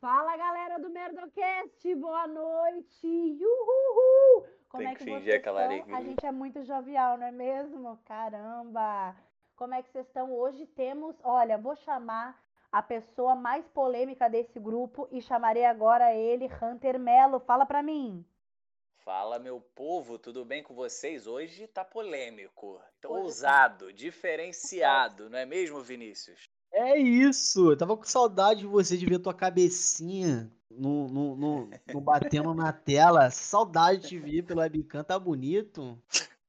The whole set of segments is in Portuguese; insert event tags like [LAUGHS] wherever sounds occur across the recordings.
Fala galera do Merdocast, boa noite! Uhul! Como Tem é que que fingir vocês aquela estão? alegria. A gente é muito jovial, não é mesmo? Caramba! Como é que vocês estão? Hoje temos, olha, vou chamar a pessoa mais polêmica desse grupo e chamarei agora ele, Hunter Melo. Fala pra mim. Fala, meu povo, tudo bem com vocês? Hoje tá polêmico, tá. ousado, diferenciado, não é mesmo, Vinícius? É isso! Eu tava com saudade de você, de ver tua cabecinha no, no, no, no batendo na tela. Saudade de ver pelo webcam, tá bonito.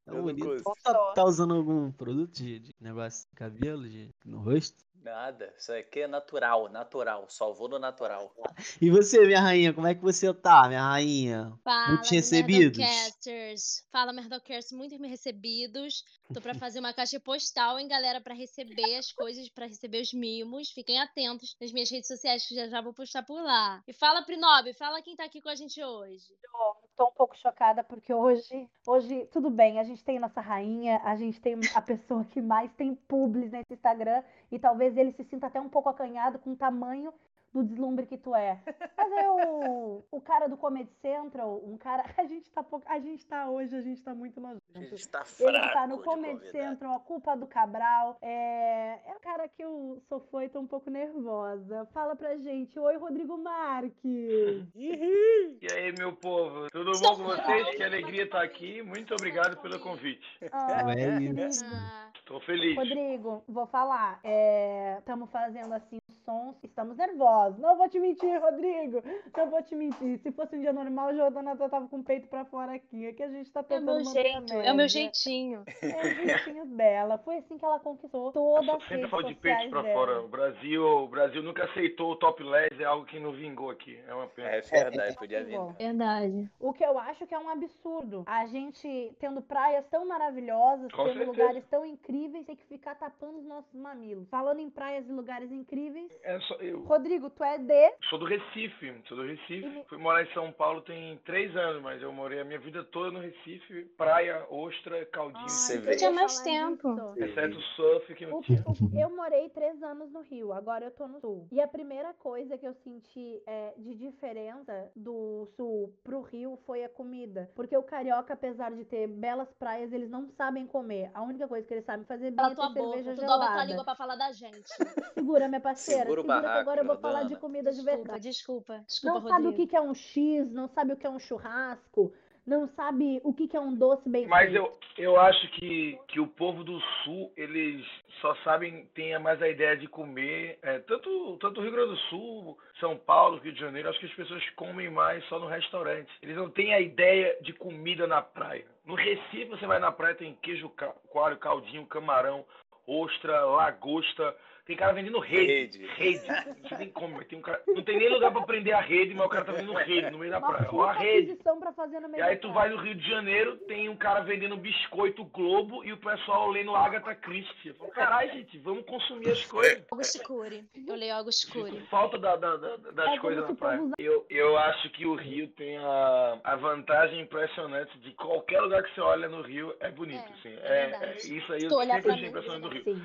Tá bonito. consigo. Tá, tá usando algum produto de, de negócio de cabelo, de, no rosto? Nada, isso aqui é natural, natural, só vou no natural. E você, minha rainha, como é que você tá, minha rainha? Fala, Muitos recebidos? Merdocasters. Fala, Merdocasters, muitos me recebidos. Tô pra fazer uma caixa postal, hein, galera, pra receber as coisas, pra receber os mimos. Fiquem atentos nas minhas redes sociais, que já já vou postar por lá. E fala, Prinob, fala quem tá aqui com a gente hoje. Tô um pouco chocada porque hoje, hoje, tudo bem, a gente tem nossa rainha, a gente tem a pessoa que mais tem publis nesse Instagram e talvez ele se sinta até um pouco acanhado com o tamanho do deslumbre que tu é. Mas é o, o cara do Comedy Central, um cara, a gente tá pouco, a gente tá hoje, a gente tá muito A nojento. gente tá Ele fraco tá no Comedy. Central, a culpa do Cabral. É, é o cara que eu sou fã e tô um pouco nervosa. Fala pra gente. Oi, Rodrigo Marques. [LAUGHS] E aí, meu povo, tudo bom com vocês? Que alegria estar aqui. Muito obrigado pelo convite. Ah, querido. Ah, Estou feliz. Rodrigo, vou falar. Estamos fazendo assim sons, estamos nervosos. Não vou te mentir, Rodrigo. Não vou te mentir. Se fosse um dia normal, o Jordana tava com o peito pra fora aqui. Aqui a gente tá é o tentando meu manter a jeito, é o média. meu jeitinho. É o jeitinho dela. Foi assim que ela conquistou todas as Sempre falo de peito pra dela. fora. O Brasil, o Brasil nunca aceitou o top 10, é algo que não vingou aqui. É uma pena. É verdade, podia vir. Verdade. O que eu acho que é um absurdo. A gente tendo praias tão maravilhosas, Com tendo certeza. lugares tão incríveis, tem que ficar tapando os nossos mamilos. Falando em praias e lugares incríveis. É só, eu Rodrigo, tu é de. sou do Recife, sou do Recife. E- Fui morar em São Paulo tem três anos, mas eu morei a minha vida toda no Recife. Praia, ostra, caldinho. Você eu vê. ia Tinha mais tempo. disso. Exceto o surf que não O- tinha. o- eu morei três anos no Rio, agora eu tô no Sul. E a primeira coisa que eu senti é, de diferença do Sul pro Rio foi a comida. Porque o carioca, apesar de ter belas praias, eles não sabem comer. A única coisa que eles sabem fazer bem é tua ter boca, cerveja tu dobra tua gelada. língua pra falar da gente. [LAUGHS] Segura, minha parceira. Segura o barraco, agora eu vou falar de comida de Desculpa, verdade. desculpa. Desculpa, Não sabe o Rodrigo. que que é um X, não sabe o que é um churrasco, não sabe o que é um doce bem Mas feito. eu, eu acho que, que o povo do Sul, eles só sabem, tem mais a ideia de comer. é, tanto, tanto o Rio Grande do Sul, São Paulo, Rio de Janeiro, acho que as pessoas comem mais só no restaurante. Eles não têm a ideia de comida na praia. No Recife, você vai na praia, tem queijo coalho, caldinho, camarão, ostra, lagosta. Tem cara vendendo rede. Rede. Rede. Tem como, mas tem um cara. Não tem nem lugar pra prender a rede, mas o cara tá vendendo rede no meio da Uma praia. Ó puta a rede. pra fazer no E meio aí da tu vai no Rio de Janeiro, tem um cara vendendo biscoito Globo e o pessoal lendo Agatha Christie. Eu falo, Caralho, gente, vamos consumir as coisas. Augusto Cury. Eu leio Augusto Cury. Sinto falta da- da- da- das É coisas na praia. povo usa- Eu, eu acho que o Rio tem a, a vantagem impressionante de qualquer lugar que você olha no Rio é bonito. É, assim. é É, é- isso aí eu sempre achei impressionante do Rio. Sim.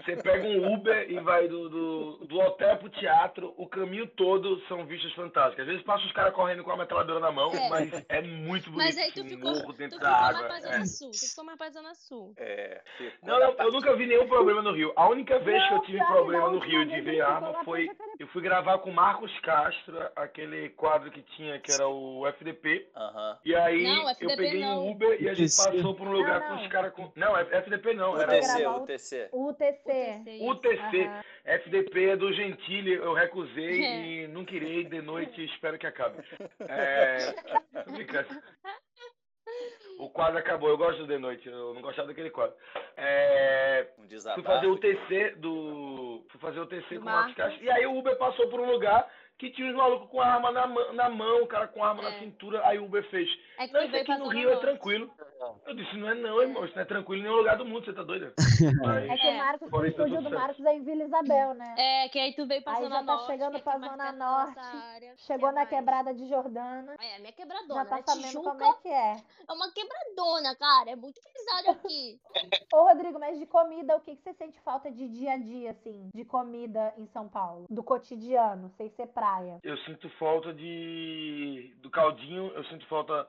Você pega um Uber e vai do, do, do hotel pro teatro, o caminho todo são vistas fantásticas. Às vezes passa os caras correndo com a metralhadora na mão, É. mas é muito bonito. Mas aí tu ficou, morro tu ficou da mais água. pra é. Zona Sul. Tu ficou mais pra Zona Sul. É, Não, não, eu nunca vi nenhum problema no Rio. A única vez que eu Não, tive problema na no Rio de ver arma foi. pra. Eu fui gravar com o Marcos Castro, aquele quadro que tinha, que era o FDP. Aham. E aí Não, eu FDP peguei não. um Uber e a gente passou por um lugar Não, com não. os caras com. Não, é FDP não, era UTC, UTC. UTC. Isso. UTC. Aham. FDP é do Gentili, eu recusei É. e não queria ir de noite espero que acabe. [LAUGHS] É. O quadro acabou, eu gosto do de noite, eu não gostava daquele quadro. É, Um Fui desabafo. fazer o TC do. Fui fazer o TC Do com o Marcos. Castro. E aí o Uber passou por um lugar que tinha os malucos com a arma na, mão- na mão, o cara com a arma É. na cintura. Aí o Uber fez. É que Não, isso aqui no Rio é tranquilo. Eu disse, não é não, irmão. Isso não é tranquilo em nenhum lugar do mundo, você tá doido? [LAUGHS] Mas, É que o É. Marcos, o tá estúdio tudo do. Marcos é em Vila Isabel, né? É, que aí tu veio pra Aí Zona já tá Norte. chegando que pra mais Zona Norte, área, que Chegou é na mais- quebrada de Jordana. É, minha Já quebradona, tá né? sabendo Tijuca como é que é. é uma quebradona, cara. É muito pesado aqui. [LAUGHS] Ô, Rodrigo, mas de comida, o que, que você sente falta de dia a dia, assim, de comida em São Paulo? Do cotidiano, sem ser praia. eu sinto falta de. do caldinho, eu sinto falta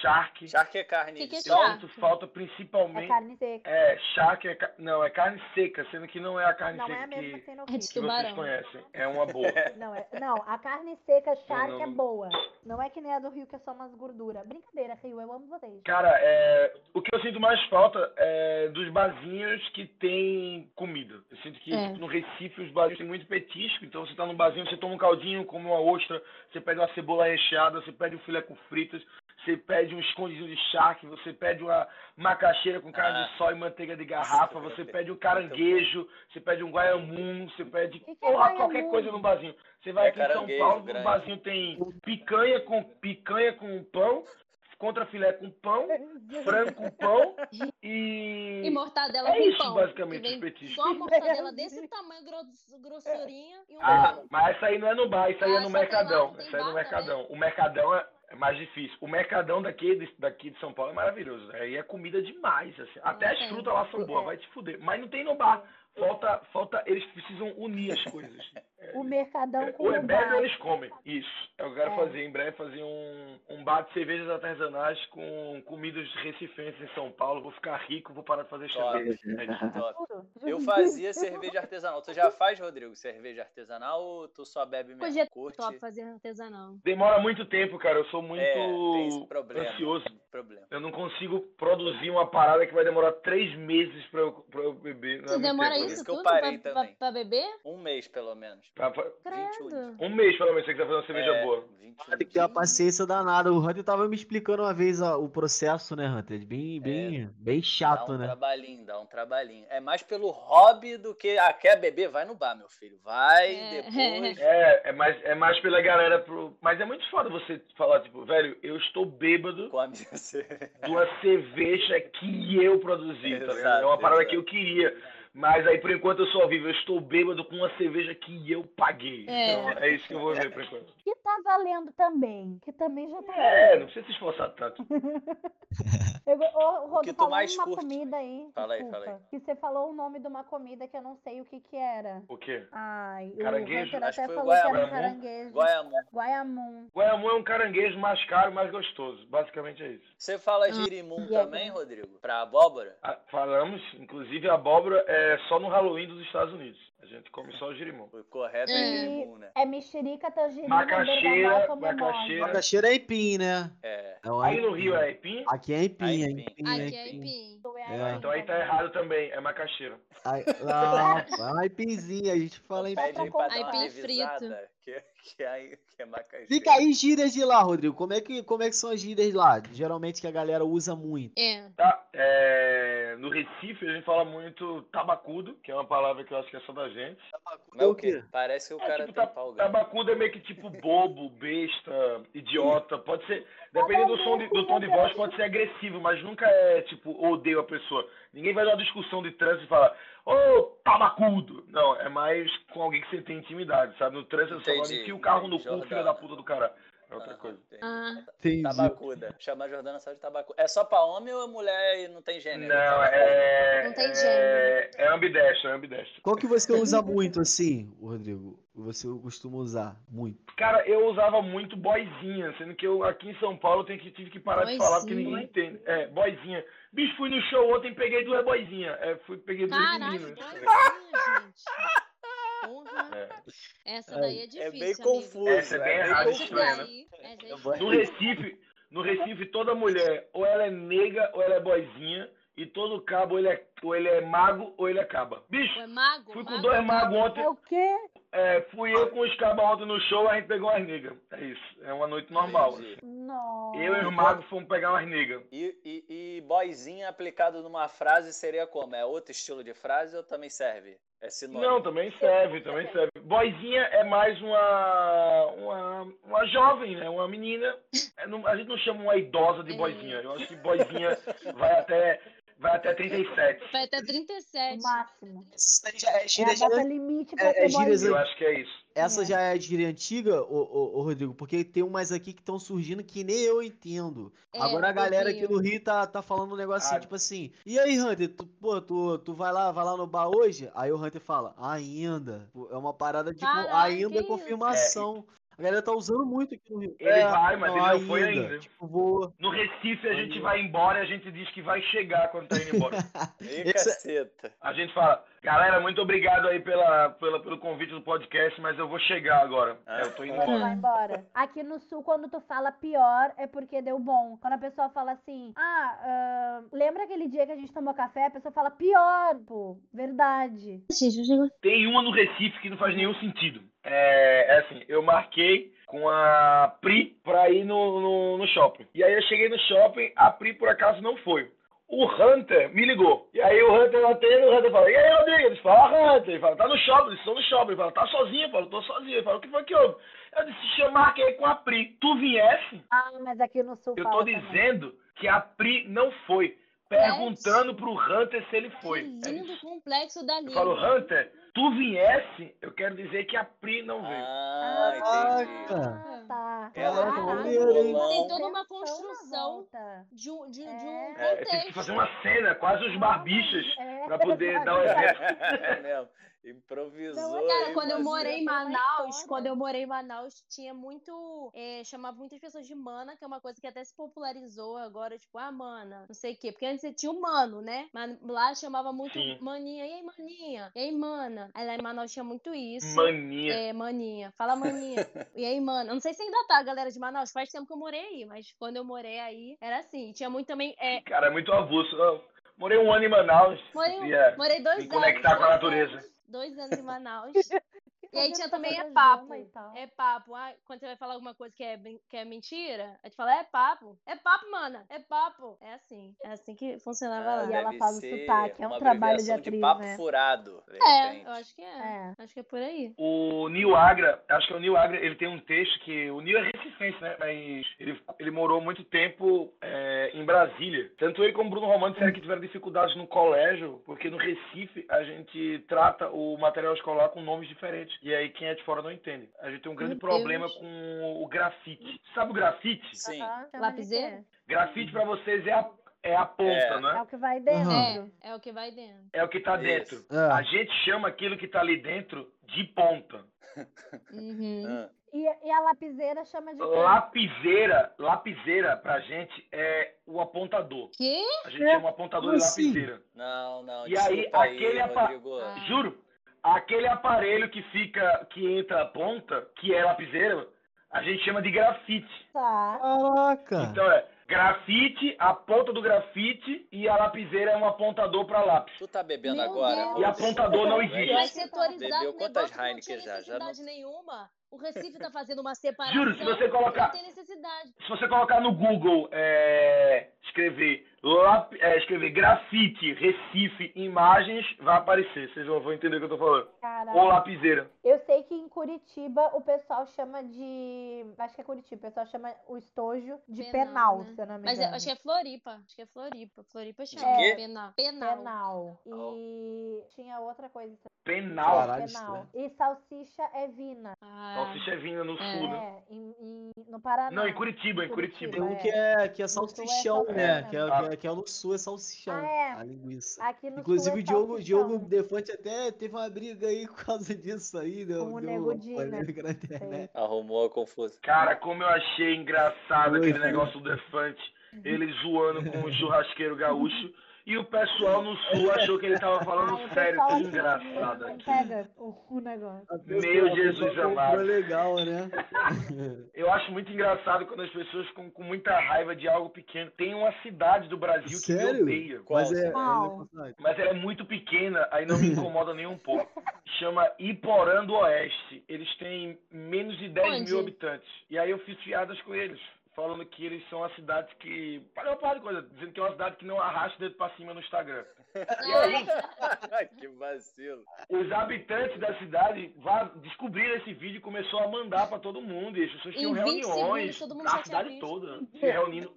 charque. Charque é carne. Que que é Eu sol. charque? sinto falta É principalmente. carne seca. É, charque é. Não, é carne seca, sendo que não é a carne Não seca é a mesma que, que É de que vocês tubarão. conhecem. É uma boa. [LAUGHS] Não, é, não, a carne seca, charque não, é não. boa. Não é que nem a do Rio, que é só umas gorduras. Brincadeira, Rio, eu amo vocês. Cara, é, o que eu sinto mais falta é dos barzinhos que tem comida. Eu sinto que É. no Recife os barzinhos têm muito petisco, então você tá num barzinho, você toma um caldinho, come uma ostra, você pede uma cebola recheada, você pede um filé com fritas, você pede um escondidinho de charque, você pede uma macaxeira com carne Ah. de sol e manteiga de garrafa, você pede um caranguejo, você pede um guaiamum, você pede Que que é porra, qualquer coisa no barzinho. Você vai É aqui em São Paulo, no grande. barzinho tem picanha com picanha com pão, contra filé com pão, frango com pão e. E mortadela É com isso, pão. basicamente, os petiscos. Só uma mortadela desse tamanho, gross- grossurinha e um Ah, pão. mas essa aí não é no bar, isso aí Ah, é no Mercadão. Isso aí é no Mercadão. O Mercadão é é mais difícil. O Mercadão daqui, de- daqui de São Paulo é maravilhoso. Aí é comida demais. Assim. Até as frutas lá são boas, vai te fuder. Mas não tem no bar. Falta, falta, eles precisam unir as coisas. [LAUGHS] O Mercadão com O o Ebebe bar. eles comem. Isso. Eu quero É. fazer em breve fazer um, um bar de cervejas artesanais com comidas recifenses em São Paulo. Vou ficar rico, vou parar de fazer Top. cerveja. É isso. [LAUGHS] Eu fazia cerveja artesanal. Tu já faz, Rodrigo, cerveja artesanal ou tu só bebe mesmo? Podia Curte? top fazer artesanal. Demora muito tempo, cara. Eu sou muito É, tem esse problema. ansioso. Problema. Eu não consigo produzir uma parada que vai demorar três meses pra eu, pra eu beber. Não é demora isso isso que eu parei pra, também. pra, pra beber? Um mês, pelo menos. Pra- pra- 21 dias. Credo. um mês, pelo menos, se você quiser fazer uma cerveja É, boa. 21 Tem que ter uma paciência danada. O Hunter tava me explicando uma vez ó, o processo, né, Hunter? Bem, bem, bem Dá chato, um né? trabalhinho, dá um trabalhinho. É mais pelo hobby do que. Ah, quer beber? Vai no bar, meu filho. Vai, É. depois. [LAUGHS] É, é mais, é mais pela galera pro. Mas é muito foda você falar, tipo, velho, eu estou bêbado Come [LAUGHS] você. de uma cerveja que eu produzi, tá ligado? É uma parada exato. que eu queria. Mas aí, por enquanto, eu sou ao vivo. Eu estou bêbado com uma cerveja que eu paguei. É. Então, é isso que eu vou ver, por enquanto. Que tá valendo também. Que também já tá É, não precisa se esforçar tanto. [LAUGHS] Eu, ô, Rodo, que tu mais uma curte? comida aí. Fala aí, fala aí. Que você falou o nome de uma comida que eu não sei o que que era. O quê? Ai, Caranguejo? o Acho que até foi o falou que era um guaiamum. caranguejo. Guaiamum. Guaiamum. Guaiamum é um caranguejo mais caro, mais gostoso. Basicamente é isso. Você fala girimum e é também. Rodrigo? Pra abóbora? Ah, falamos, inclusive a abóbora é só no Halloween dos Estados Unidos. A gente come só o girimum. O correto é É. girimum, né? É mexerica, tangerina, Macaxeira, macaxeira. Macaxeira é empim, né? É. É um Aí no aipim. Rio é aipim? Aqui é Aí é empim, Aqui é empim. empim. É. Então aí tá errado também, é macaxeira. Aí- Não, [LAUGHS] é um aipimzinho, a gente fala uma Aipim revisada, que, que, é, que é macaxeira. Fica aí gírias de lá, Rodrigo. Como é, que, como é que são as gírias lá? Geralmente que a galera usa muito. É. Tá, é, no Recife a gente fala muito tabacudo, que é uma palavra que eu acho que é só da gente. Mas o quê? Parece que o É, cara tipo, tem ta- pau grande. tabacudo é meio que tipo bobo, [LAUGHS] besta, idiota. Pode ser, dependendo do, som de- do tom de voz, pode ser agressivo, mas nunca é tipo odeio a pessoa. Ninguém vai dar uma discussão de trânsito e falar, ô tabacudo. Não, é mais com alguém que você tem intimidade, sabe? No trânsito você Entendi, enfia o carro no cu, filho da puta do cara. É outra Aham, coisa. entendi. Ah, Entendi. Tabacuda. Chamar a Jordana só de tabacuda. É só pra homem ou é mulher e não tem gênero? Não, é. Não tem é, gênero. É ambidestro, é ambidestro. Qual que você usa muito assim, Rodrigo? Você costuma usar muito? Cara, eu usava muito boizinha, sendo que eu aqui em São Paulo tenho que, tive que parar de falar porque Boizinha? ninguém entende. É, boizinha. Bicho, fui no show ontem peguei duas boizinhas. É, fui, peguei duas caralho, meninas. boizinha, gente. É. Essa daí é É difícil, bem amigo. confuso. Essa é bem né? essa é difícil. vou- No Recife, no Recife, toda mulher, ou ela é nega ou ela é boizinha, e todo cabo, ou ele é, ou ele é mago ou ele é caba. Bicho, Ou é mago? fui com mago? dois magos ontem. É o quê? é, fui eu com os cabas ontem no show, a gente pegou umas niggas. É isso. É uma noite normal. Nossa. Eu e os magos fomos pegar umas niggas. E, e, e boyzinha aplicado numa frase seria como? É outro estilo de frase ou também serve? É sinônimo? Não, também serve, também serve. Boizinha é mais uma, uma, uma jovem, né? Uma menina. É, não- a gente não chama uma idosa de boizinha. Eu acho que boizinha [LAUGHS] vai até, vai até 37. Vai até 37. O máximo. Isso aí já é É gíria, a já- data limite pra é- é boyzinho. Eu acho que é isso. Essa É. já é a gíria antiga, ô, ô, ô, Rodrigo, porque tem umas aqui que estão surgindo que nem eu entendo. É, Agora a galera aqui no Rio tá, tá falando um negócio assim, Ah. tipo assim, e aí, Hunter, tu, pô, tu, tu vai lá, vai lá no bar hoje? Aí o Hunter fala, ainda. É uma parada tipo, Caraca, ainda é confirmação. A galera tá usando muito aqui no Rio. Ele vai, mas ele não foi ainda. Tipo, vou. No Recife a gente vai embora e a gente diz que vai chegar quando tá indo embora. [LAUGHS] Ih, Esse- caceta. A gente fala, galera, muito obrigado aí pela, pela, pelo convite do podcast, mas eu vou chegar agora. Ah. É, eu tô indo Você embora. vai embora. Aqui no sul, quando tu fala pior, é porque deu bom. Quando a pessoa fala assim, ah, ah, lembra aquele dia que a gente tomou café? A pessoa fala pior, pô. Verdade. Gente, eu chego- Tem uma no Recife que não faz nenhum sentido. É, é assim, eu marquei com a Pri pra ir no, no, no shopping. E aí eu cheguei no shopping, a Pri por acaso não foi. O Hunter me ligou. E aí o Hunter atende, o Hunter fala, e aí, Rodrigo? Ele fala, Hunter. Ele fala, tá no shopping, eles estão no shopping. Ele fala, tá sozinho? Eu falo, tô sozinho. Ele fala, o que foi que houve? Eu disse, eu marquei com a Pri. Tu viesse? Ah, mas aqui no sul Eu tô também. dizendo que a Pri não foi. Perguntando pro Hunter se ele foi. Que É lindo isso. complexo da Eu língua. falo, Hunter, tu viesse, eu quero dizer que a Pri não veio. Ah, entendi. Ah, tá. Ela com um maneiro, hein? bolão. Tem toda uma na construção de um, de, de um É. É, eu tive que contexto. fazer uma cena, quase os barbichas, É, pra poder dar o exato. exemplo. [LAUGHS] É mesmo. Improvisou. Não, aí, Cara, quando eu morei em Tem Manaus, história. quando eu morei em Manaus, tinha muito. É, chamava muitas pessoas de mana, que é uma coisa que até se popularizou agora, tipo, ah, mana, não sei o quê. Porque antes você tinha o mano, né? Mas lá chamava muito Sim. maninha. E aí, maninha? E aí, mana? Aí lá em Manaus tinha muito isso. Mania. É, maninha. Fala maninha. [LAUGHS] e aí, mano? Eu não sei se ainda tá, galera de Manaus. Faz tempo que eu morei aí, mas quando eu morei aí, era assim. Tinha muito também. É, Cara, é muito avulso. Eu morei um ano em Manaus. morei, ia morei dois me anos. conectar com a natureza. anos, dois anos em Manaus. [LAUGHS] E aí tinha também é papo. e tal. É papo. Ah, quando você vai falar alguma coisa que é, que é mentira, a gente fala, é papo. É papo, mana. É papo. É assim. É assim que funcionava Ah, lá. E ela fala o sotaque, é um trabalho de atriz, papo né? furado, de É, eu acho que é. É. Acho que é por aí. O Nil Agra, acho que é o Nil Agra, ele tem um texto que. O Nil é recifense, né? Mas ele, ele morou muito tempo é, em Brasília. Tanto ele como o Bruno Romano disseram que tiveram dificuldades no colégio, porque no Recife a gente trata o material escolar com nomes diferentes. E aí quem é de fora não entende. A gente tem um grande Meu problema Deus. com o grafite. Sabe o grafite? Sim. Chama de Lapiseira? Grafite pra vocês é a, é a ponta, É. né? É o que vai dentro. Aham. É, é o que vai dentro. É o que tá Isso. dentro. É. A gente chama aquilo que tá ali dentro de ponta. Uhum. Ah, E, e a lapiseira chama de? Lapiseira, lapiseira pra gente é o apontador. Que? A gente chama o apontador de assim? lapiseira. não, não, E aí, desculpa aí, aquele apa-. Ah. Juro, aquele aparelho que fica, que entra a ponta, que é lapiseira, a gente chama de grafite. Tá. Caraca. Então é grafite, a ponta do grafite e a lapiseira é um apontador para lápis. Tu tá bebendo Meu agora? Deus. E apontador não existe. Vai setorizar Bebeu quantas Heineken já? Já não- necessidade nenhuma. O Recife tá fazendo uma separação. Juro, se você colocar- Não tem necessidade. Se você colocar no Google, é, escrever, lap, é, escrever grafite, Recife, imagens, vai aparecer. Vocês vão, vão entender o que eu tô falando. Cara, Ou lapiseira. eu sei que em Curitiba o pessoal chama de. Acho que é Curitiba, o pessoal chama o estojo de Penal, penal, né? se eu não me Mas é- engano. acho que é Floripa. Acho que é Floripa. Floripa chama. quê? Penal. Penal. Penal. E tinha outra coisa também. Penal. Caralho, Penal. estranho. E salsicha é vina. Ah, Salsicha é vinda no sul, né? É, em, em- no Paraná. Não, em Curitiba, em Curitiba. Tem um é. que é, que é é salsichão, né? Que é, que, é, que é no sul, é salsichão. Ah, é. A linguiça. Aqui no Inclusive, sul é o Diogo, salsichão. Diogo Defante até teve uma briga aí por causa disso aí. Deu, Com o deu Nego né? Arrumou a confusão. Cara, como eu achei engraçado Oi. aquele negócio do Defante. [LAUGHS] Ele zoando com o churrasqueiro gaúcho. [LAUGHS] e o pessoal no sul achou que ele tava [LAUGHS] falando o sério. Que aqui engraçado. não pega o, o negócio. Meu Jesus amado. legal, né? [LAUGHS] Eu acho muito engraçado quando as pessoas ficam com muita raiva de algo pequeno. Tem uma cidade do Brasil que me Sério? odeia. Mas é. É- Mas ela é muito pequena, aí não me [LAUGHS] incomoda nem um pouco. Chama Iporã do Oeste. Eles têm menos de 10 Onde? mil habitantes. E aí eu fiz piadas com eles. Falando que eles são a cidade que. Falei uma par de coisa, dizendo que é uma cidade que não arrasta o dedo pra cima no Instagram. [LAUGHS] E aí, que vacilo. os habitantes da cidade descobriram esse vídeo e começou a mandar pra todo mundo. E as pessoas tinham 20 reuniões segundos, tinha cidade visto. toda, [LAUGHS] se reunindo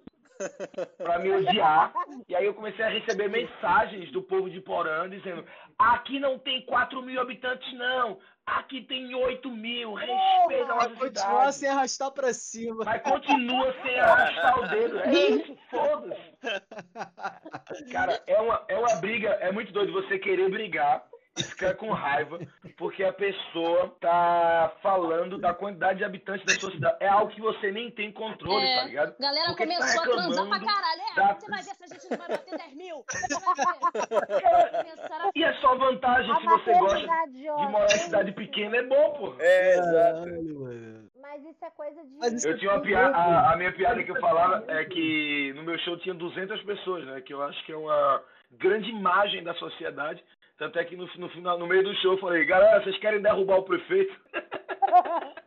pra me odiar. E aí eu comecei a receber mensagens do povo de Porã dizendo: aqui não tem 4 mil habitantes, não. Aqui tem 8 mil. Respeita a nossa cidade. sem arrastar pra cima. Mas continua sem arrastar o dedo. É isso, foda-se. [LAUGHS] Cara, é uma, é uma briga, é muito doido você querer brigar e ficar com raiva, porque a pessoa tá falando da quantidade de habitantes da sua cidade. É algo que você nem tem controle, É. tá ligado? Galera Porque tá começou a transar pra caralho. É, da- você vai ver se a gente não vai bater 10 mil. Você vai ver. Começaram a E é só vantagem A se você gosta maternidade de morar em cidade pequena, é bom, pô. É, exato. Mas isso é coisa de. Eu tinha uma piada, a, a minha piada que eu falava é que no meu show tinha 200 pessoas, né? Que eu acho que é uma grande imagem da sociedade. Tanto é que no, no, final, no meio do show eu falei, galera, vocês querem derrubar o prefeito? [LAUGHS]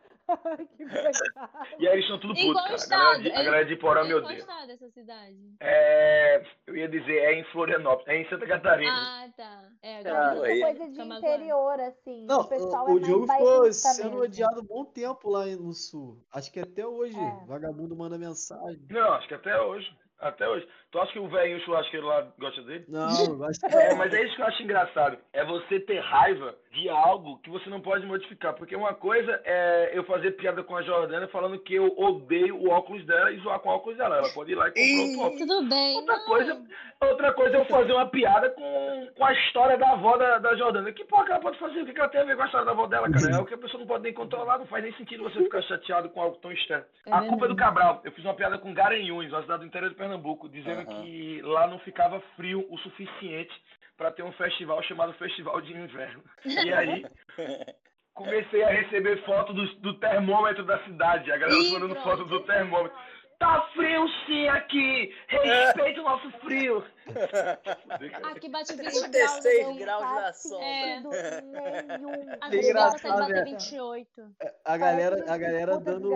E aí eles estão tudo putos, cara. A galera de, a galera de Porã me Em qual odeia. estado dessa cidade? É, eu ia dizer, é em Florianópolis, é em Santa Catarina. Ah, tá. É, Mas agora. é coisa de interior, assim. Não, o pessoal o, é o Diogo ficou sendo odiado um bom tempo lá no sul. Acho que até hoje. É. Vagabundo manda mensagem. Não, acho que até hoje. Até hoje. Tu acha que o velhinho churrasqueiro lá gosta dele? Não, eu [LAUGHS] acho que É, mas é isso que eu acho engraçado. É você ter raiva de algo que você não pode modificar. Porque uma coisa é eu fazer piada com a Jordana falando que eu odeio o óculos dela e zoar com o óculos dela. Ela pode ir lá e comprar outro óculos. Tudo bem. Outra não. coisa, outra coisa é eu fazer uma piada com, com a história da avó da, da Jordana. Que porra que ela pode fazer? O que ela tem a ver com a história da avó dela, cara? É o que a pessoa não pode nem controlar. Não faz nem sentido você ficar chateado com algo tão externo. É a culpa é do. Cabral. Eu fiz uma piada com Garanhuns, uma cidade do interior de Pernambuco, dizendo Aham. que lá não ficava frio o suficiente para ter um festival chamado Festival de Inverno. E aí [LAUGHS] comecei a receber foto do, do termômetro da cidade. A galera Ih, mandando pronto. foto do termômetro. Tá frio sim aqui! Respeita o nosso frio! Aqui bate 20 graus. 36 não graus na faz sombra. A É desgraça engraçado, tá de bater né? 28. a galera, a galera dando,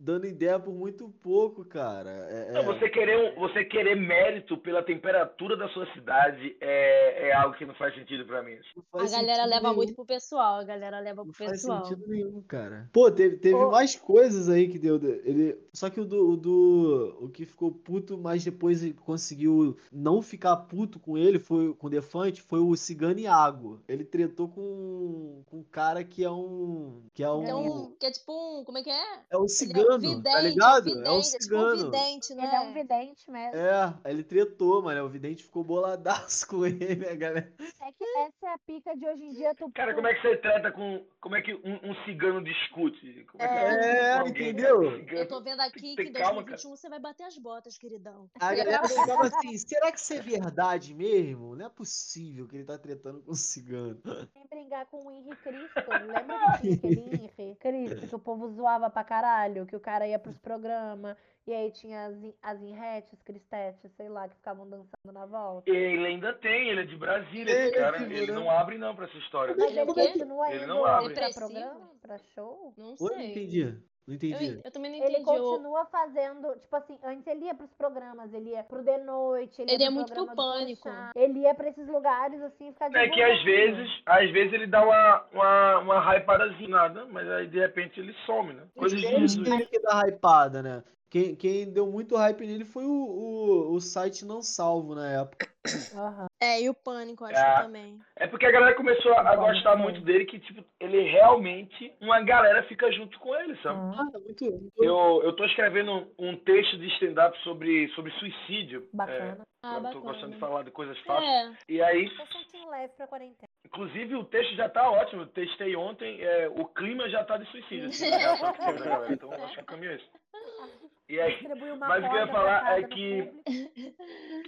dando ideia por muito pouco, cara. É, Não, é- você, querer, um- você querer mérito pela temperatura da sua cidade é, é algo que não faz sentido pra mim. não A faz galera leva nenhum. muito pro pessoal. A galera leva Não pro faz pessoal. sentido nenhum, cara. Pô, teve, teve Ô. mais coisas aí que deu. Ele, só que o do, o do. O que ficou puto, mas depois ele conseguiu não ficar puto com ele, foi com o Defante, foi o Cigano Iago. Ele tretou com, com um cara que é um. Que é um. Que é, um, que é tipo um. Como é que é? É o Ele é um cigano, vidente, tá ligado? vidente, é o tipo um cigano. vidente, né? Ele é um vidente mesmo. É, ele tretou, mano. O vidente ficou boladaço [LAUGHS] com ele, a galera. É que essa é a pica de hoje em dia. Tu, Cara, como é que você trata com. Como é que um, um cigano discute? Como é, que É, você alguém, entendeu? Cigano- Eu tô vendo aqui Tem que em calma, 2021 você vai bater as botas, queridão. A [LAUGHS] galera ficava assim, será que é verdade mesmo? Não é possível que ele tá tretando com um cigano. [LAUGHS] Sem brigar com o Henri Cristo. Lembra que tinha aquele Henri Cristo que o povo zoava pra caralho? Que o cara ia pros programas e aí tinha as, as inretes, cristetes, sei lá, que ficavam dançando na volta. Ele ainda tem, ele é de Brasília, Ele esse cara. é Ele não abre não pra essa história. Mas Ele é ele o quê? continua Ele indo não abre. pra programa, pra show? Não sei. entendi. Não entendi. Eu, eu também não Ele entendi. o- continua fazendo, tipo assim, antes ele ia pros programas, ele ia pro De Noite, ele, Ele ia é pro muito pro Pânico. Ele ia pra esses lugares, assim, ficar É que às vezes, às vezes ele dá uma, uma, uma hypadazinha, nada, mas aí de repente ele some, né? Coisas Eles de têm que dar hypada, né? Quem, quem deu muito hype nele foi o, o, o site Não Salvo na época. Aham. É, e o pânico, acho É. que também. É porque a galera começou a, a Pode gostar muito dele, que tipo, ele realmente, uma galera fica junto com ele, sabe? Ah, muito, muito Eu, eu tô escrevendo um texto de stand-up sobre, sobre suicídio. Bacana. Ah, eu tô gostando bacana. de falar de coisas fáceis. É, E aí, leve pra quarentena. inclusive, o texto já tá ótimo. Eu testei ontem, é, o clima já tá de suicídio. Assim, galera. Então, acho que o caminho é esse. E aí, mas o que eu ia falar é que-.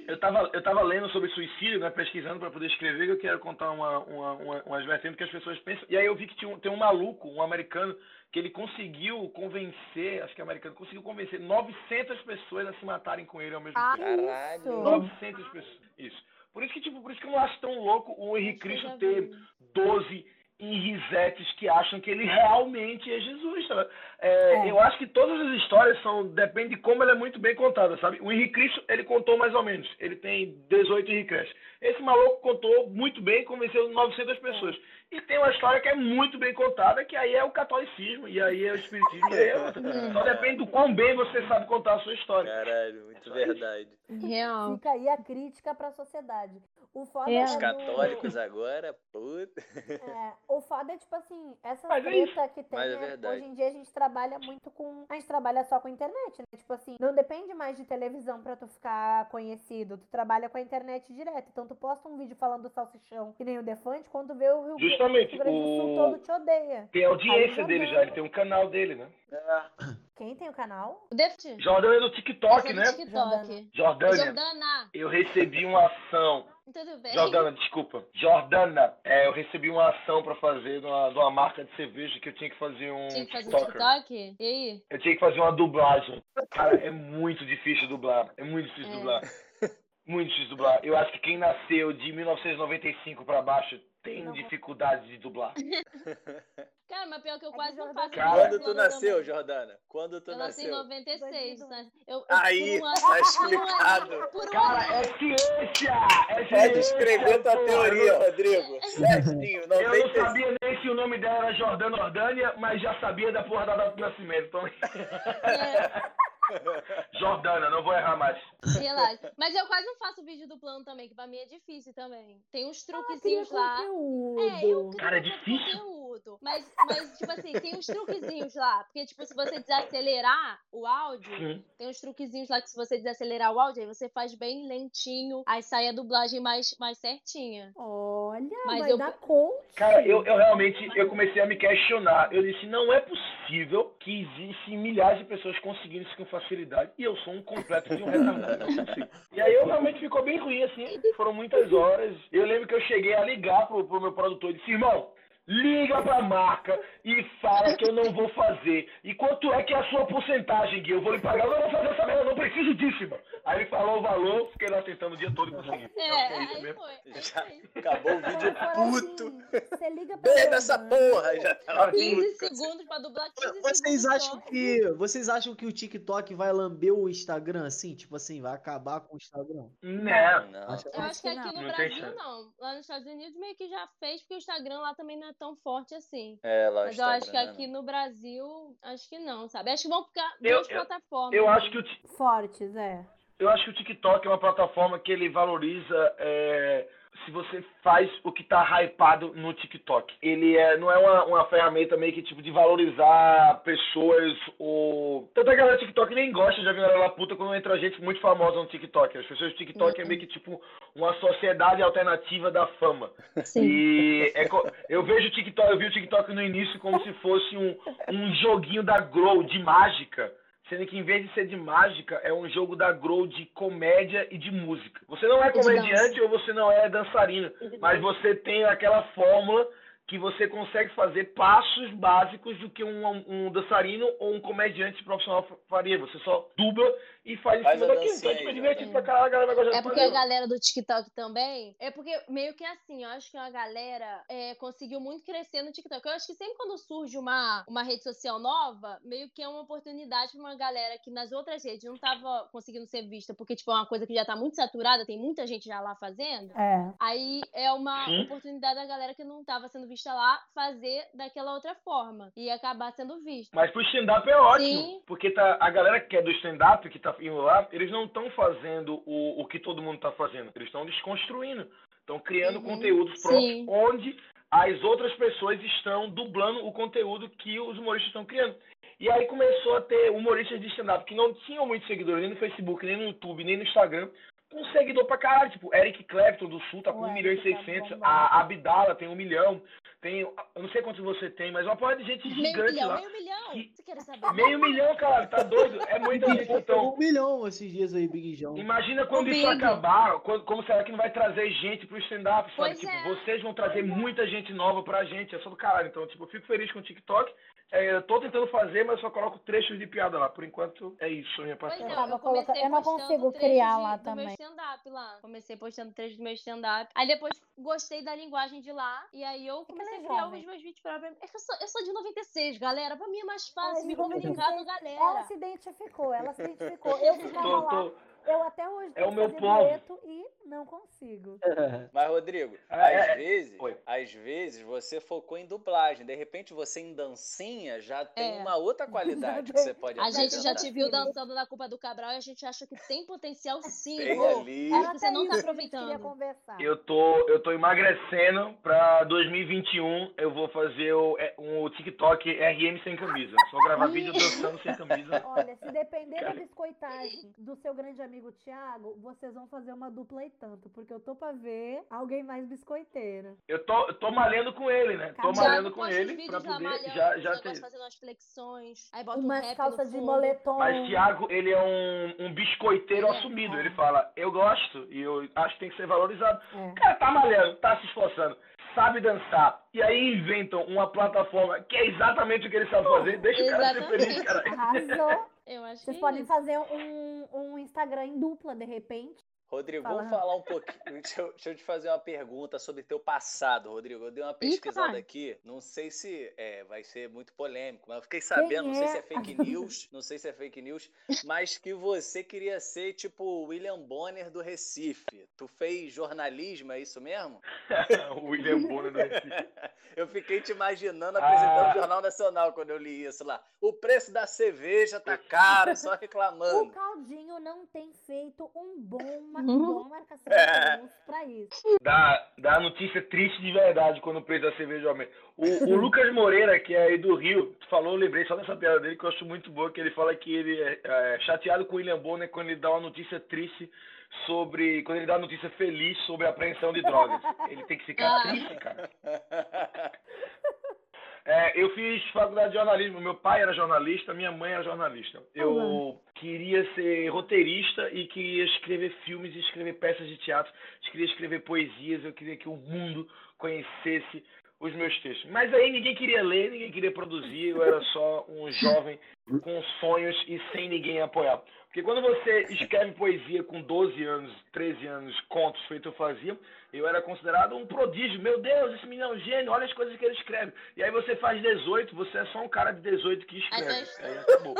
Eu tava, eu tava lendo sobre suicídio, né, pesquisando para poder escrever, que eu quero contar uma, uma, uma, umas vertentes que as pessoas pensam. E aí eu vi que tinha um, tem um maluco, um americano, que ele conseguiu convencer, acho que é americano, conseguiu convencer 900 pessoas a se matarem com ele ao mesmo Ah, tempo. Caralho. isso. 900 pessoas. Isso. Por isso que, tipo, por isso que eu não acho tão louco o Henrique Cristo ter vi. 12 Henrisetes que acham que ele realmente é Jesus, sabe? É, É. Eu acho que todas as histórias são, depende de como ela é muito bem contada, sabe? O Henrique Cristo, ele contou mais ou menos. Ele tem 18 Henrique Cristo. Esse maluco contou muito bem, convenceu 900 pessoas. E tem uma história que é muito bem contada, que aí é o catolicismo, e aí é o espiritismo, e aí é outra. Só depende do quão bem você sabe contar a sua história. Caralho, muito verdade. Real. Fica aí a crítica pra sociedade. O foda É. é, Os do- católicos agora, puta. É, o foda é tipo assim, essa Mas é treta que tem, é né, verdade. hoje em dia a gente trabalha muito com, a gente trabalha só com internet, né? Tipo assim, não depende mais de televisão pra tu ficar conhecido, tu trabalha com a internet direto. Então tu posta um vídeo falando do salsichão, que nem o Defante, quando vê o Rio, Justamente, o Rio Grande do Sul o- todo te odeia. Tem audiência dele já, ele tem um canal dele, né? Quem tem o canal? O Deft. Jordana é do TikTok, Esse é né? TikTok. Jordânia, Jordana. eu recebi uma ação. Tudo bem? Jordana, desculpa. Jordana, é, eu recebi uma ação pra fazer de uma, de uma marca de cerveja que eu tinha que fazer um Tinha que fazer TikToker. TikTok? E aí? Eu tinha que fazer uma dublagem. Cara, é muito difícil dublar. É muito difícil É. dublar. Muito difícil dublar. Eu acho que quem nasceu de 1995 pra baixo tem Não. dificuldade de dublar. [LAUGHS] Cara, mas pior que eu É que quase não faço Cara- Quando vídeo tu nasceu, também. Jordana? Quando tu Eu nasci em nasceu? 96, 2002. né? Eu, eu, Aí, um ano- tá um ano- explicado. Um Cara, é ciência! É Pode ciência, escrever tua porra. teoria, Rodrigo. [LAUGHS] Certinho, Eu não 95. sabia nem se o nome dela era Jordana Ordânia, mas já sabia da porra da data de nascimento. Então... É, [LAUGHS] Jordana, não vou errar mais. relaxa. Mas eu quase não faço vídeo do plano também, que pra mim é difícil também. Tem uns Cria truquezinhos lá. conteúdo. É, eu Cara, é difícil. conteúdo. Mas, mas, tipo assim, tem uns truquezinhos lá. Porque, tipo, se você desacelerar o áudio, Sim. tem uns truquezinhos lá que se você desacelerar o áudio, aí você faz bem lentinho, aí sai a dublagem mais, mais certinha. Olha, Mas vai eu- dar coach. Cara, eu, eu realmente eu comecei a me questionar. Eu disse, não é possível que existem milhares de pessoas conseguindo isso com facilidade. E eu sou um completo de um retardado. E aí eu realmente ficou bem ruim, assim. Foram muitas horas. Eu lembro que eu cheguei a ligar pro, pro meu produtor e disse, irmão, liga pra marca e fala que eu não vou fazer. E quanto é que é a sua porcentagem, Gui? Eu vou lhe pagar, eu não vou fazer essa merda, eu não preciso disso, irmão. Aí ele falou o valor, fiquei lá tentando o dia todo e consegui. É, Então, é isso aí mesmo. foi. Já acabou o vídeo puto. assim, Você liga pra Desde essa Jordana. porra, já tava 15 puto. com essa- segundos pra dublar 15 Vocês segundos acham que vocês acham que o TikTok vai lamber o Instagram assim, tipo assim, vai acabar com o Instagram? Não. Não. Acho- Eu acho que aqui no Não Brasil não. Lá nos Estados Unidos meio que já fez, porque o Instagram lá também não é tão forte assim. É, lá Mas eu acho que aqui no Brasil, acho que não, sabe? Acho que vão ficar Eu- duas plataformas. Eu acho que o, Fortes, é. eu acho que o TikTok é uma plataforma que ele valoriza é, se você faz o que tá hypado no TikTok. Ele é, não é uma, uma ferramenta meio que tipo de valorizar pessoas ou. Tanto é que a galera do TikTok nem gosta, já viu a galera lá puta quando entra gente muito famosa no TikTok. As pessoas do TikTok é meio que tipo uma sociedade alternativa da fama. Sim. E é eu vejo o TikTok, eu vi o TikTok no início como se fosse um, um joguinho da Grow de mágica. Sendo que em vez de ser de mágica, é um jogo da Grow de comédia e de música. Você não é comediante ou você não é dançarino, mas você tem aquela fórmula que você consegue fazer passos básicos do que um, um dançarino ou um comediante profissional fa- faria. Você só dubla e faz em cima a daquilo. Então é tipo, aí, divertido pra caralho, a galera vai gostar É porque fazer. a galera do TikTok também. É porque meio que assim, eu acho que a galera é, conseguiu muito crescer no TikTok. Eu acho que sempre quando surge uma, uma rede social nova, meio que é uma oportunidade pra uma galera que nas outras redes não tava conseguindo ser vista, porque, tipo, é uma coisa que já tá muito saturada, tem muita gente já lá fazendo. É. Aí é uma Sim. oportunidade da galera que não tava sendo vista lá fazer daquela outra forma e acabar sendo vista. Mas pro stand-up é ótimo. Sim. Porque tá, a galera que é do stand-up, que tá indo lá, eles não estão fazendo o, o que todo mundo tá fazendo. Eles estão desconstruindo. Estão criando Uhum, conteúdos próprios, sim. onde as outras pessoas estão dublando o conteúdo que os humoristas estão criando. E aí começou a ter humoristas de stand-up que não tinham muitos seguidores, nem no Facebook, nem no YouTube, nem no Instagram, com seguidor pra caralho. Tipo, Eric Clapton do Sul tá com O 1 milhão e Eric tá 600. bombando. A Abdala tem 1 milhão. Tem, eu não sei quantos você tem, mas uma porra de gente Meio gigante milhão, lá. meio milhão. Que- Você quer saber? Meio milhão, cara, tá doido? É muita gente. Então, um milhão esses dias aí, Big João. imagina quando O isso Big. acabar, quando- como será que não vai trazer gente pro stand-up, sabe? Pois Tipo, é. vocês vão trazer muita gente nova pra gente, é só do caralho. Então, tipo, eu fico feliz com o TikTok. É, eu tô tentando fazer, mas só coloco trechos de piada lá. Por enquanto, é isso, minha Pois é, tava eu eu não consigo criar de- lá do também. meu stand-up lá. Comecei postando trechos do meu stand-up. Aí depois gostei da linguagem de lá. E aí eu que comecei a é criar os meus vídeos próprios. É que eu sou, eu sou de 96, galera. Pra mim é mais fácil Ai, me de 96. comunicar com a galera. Ela se identificou, ela se identificou. Eu ficava Tô- lá, tô- eu até hoje É o meu dueto e não consigo. [LAUGHS] Mas, Rodrigo, É, às é, vezes, Oi. às vezes você focou em dublagem. De repente, você em dancinha já tem É. uma outra [LAUGHS] qualidade que você pode A gente já te viu dançando na Culpa do Cabral e a gente acha que tem potencial [LAUGHS] sim. Tem ali. Que você até não tá queria aproveitando. conversar. Eu tô, eu tô emagrecendo pra 2021. Eu vou fazer o, é, um TikTok RM sem camisa. Só gravar vídeo dançando sem camisa. Olha, se depender da biscoitagem do seu grande amigo Thiago, vocês vão fazer uma dupla e tanto, porque eu tô pra ver alguém mais biscoiteiro. Eu tô, eu tô malhando com ele, né? Tô malhando com ele pra poder malhando, já, os já negócios ter. fazendo umas flexões. Aí bota um Umas rap calças no de moletom. Mas Thiago, ele é um, um biscoiteiro É, assumido. é. Ele fala, eu gosto e eu acho que tem que ser valorizado. É. O cara tá malhando, tá se esforçando, sabe dançar. E aí inventam uma plataforma que é exatamente o que ele sabe fazer. Deixa o cara ser feliz, Exatamente. cara. Arrasou. Eu acho Vocês que é podem isso. fazer um, um Instagram em dupla, de repente. Rodrigo, Fala. vamos falar um pouquinho. [LAUGHS] Deixa eu, deixa eu te fazer uma pergunta sobre teu passado, Rodrigo. Eu dei uma pesquisada cara. aqui. Não sei se é, vai ser muito polêmico, mas eu fiquei sabendo, não sei se é é? fake news, não sei se é fake news, mas que você queria ser tipo o William Bonner do Recife. Tu fez jornalismo, é isso mesmo? [LAUGHS] o William Bonner do Recife. [LAUGHS] Eu fiquei te imaginando apresentando Ah. o Jornal Nacional quando eu li isso lá. O preço da cerveja tá caro, só O reclamando. Caldinho não tem feito um bom, Uhum. bom marcação de preço pra isso. Dá, dá notícia triste de verdade quando o preço da cerveja aumenta. O, o Lucas Moreira, que é aí do Rio, falou, eu lembrei só dessa piada dele que eu acho muito boa, que ele fala que ele é, é chateado com o William Bonner quando ele dá uma notícia triste sobre. Quando ele dá uma notícia feliz sobre a apreensão de drogas. Ele tem que ficar Ah. triste, cara. [LAUGHS] É, eu fiz faculdade de jornalismo. Meu pai era jornalista, minha mãe era jornalista. Eu Uhum. queria ser roteirista e queria escrever filmes escrever peças de teatro. Queria escrever poesias. Eu queria que o mundo conhecesse os meus textos. Mas aí ninguém queria ler, ninguém queria produzir. Eu era só um jovem com sonhos e sem ninguém apoiar. Porque quando você escreve poesia com 12 anos, 13 anos, contos feito eu fazia, eu era considerado um prodígio. Meu Deus, esse menino é um gênio, olha as coisas que ele escreve. E aí você faz 18, você é só um cara de 18 que escreve. Aí você- Aí acabou.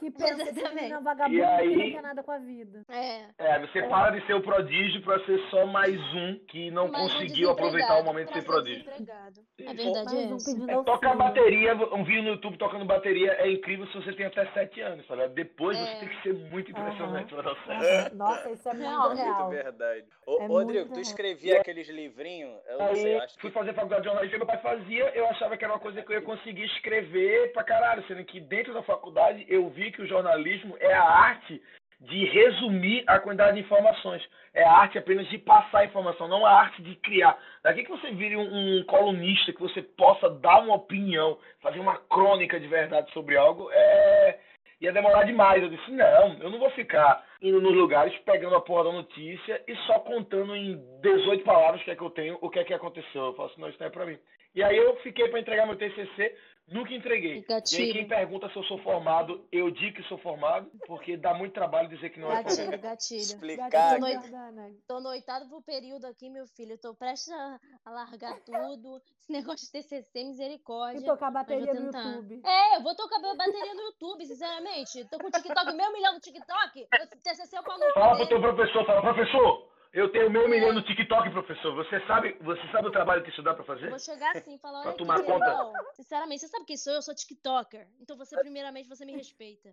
Que pensa que Exatamente. menino é um vagabundo E aí- que não quer nada com a vida. É. É, você para de ser o prodígio pra ser só mais um que não mais um conseguiu aproveitar o momento de ser prodígio. É Pô, verdade um pedindo É, tocar bateria, um vídeo no YouTube tocando bateria é incrível se você tem até 7 anos, tá ligado? Depois É. você tem que ser muito impressionante pra dar certo. Aham. Nossa, isso é muito Real. Muito real. verdade. Ô, É Rodrigo, muito tu real. escrevia aqueles livrinhos, eu não sei, eu acho fui que fazer faculdade de jornalismo, meu pai fazia, eu achava que era uma coisa que eu ia conseguir escrever pra caralho, sendo que dentro da faculdade eu vi que o jornalismo é a arte de resumir a quantidade de informações. É a arte apenas de passar a informação, não a arte de criar. Daqui que você vire um, um colunista, que você possa dar uma opinião, fazer uma crônica de verdade sobre algo, é... ia demorar demais. Eu disse, não, eu não vou ficar indo nos lugares, pegando a porra da notícia e só contando em 18 palavras o que é que eu tenho, o que é que aconteceu. Eu falo assim, não, isso não é pra mim. E aí eu fiquei pra entregar meu TCC, nunca entreguei. E aí Gatilho. quem pergunta se eu sou formado, eu digo que sou formado, porque dá muito trabalho dizer que não é formado. Gatilho, gatilho. explicar. Gatilho, Noite. Jordana. Tô no oitavo período aqui, meu filho. Eu tô prestes a, a largar tudo. Esse negócio de TCC, misericórdia. E tocar bateria no. YouTube. É, eu vou tocar bateria no YouTube, sinceramente. Tô com o TikTok, meio milhão no TikTok. TCC é o pau no cu Fala pro teu professor, fala, professor, eu tenho meio milhão no TikTok, professor. Você sabe, você sabe o trabalho que isso dá pra Eu fazer? vou chegar assim e falar, olha tomar aqui, irmão. Sinceramente, você sabe quem sou eu? Eu sou TikToker. Então você, primeiramente, você me respeita.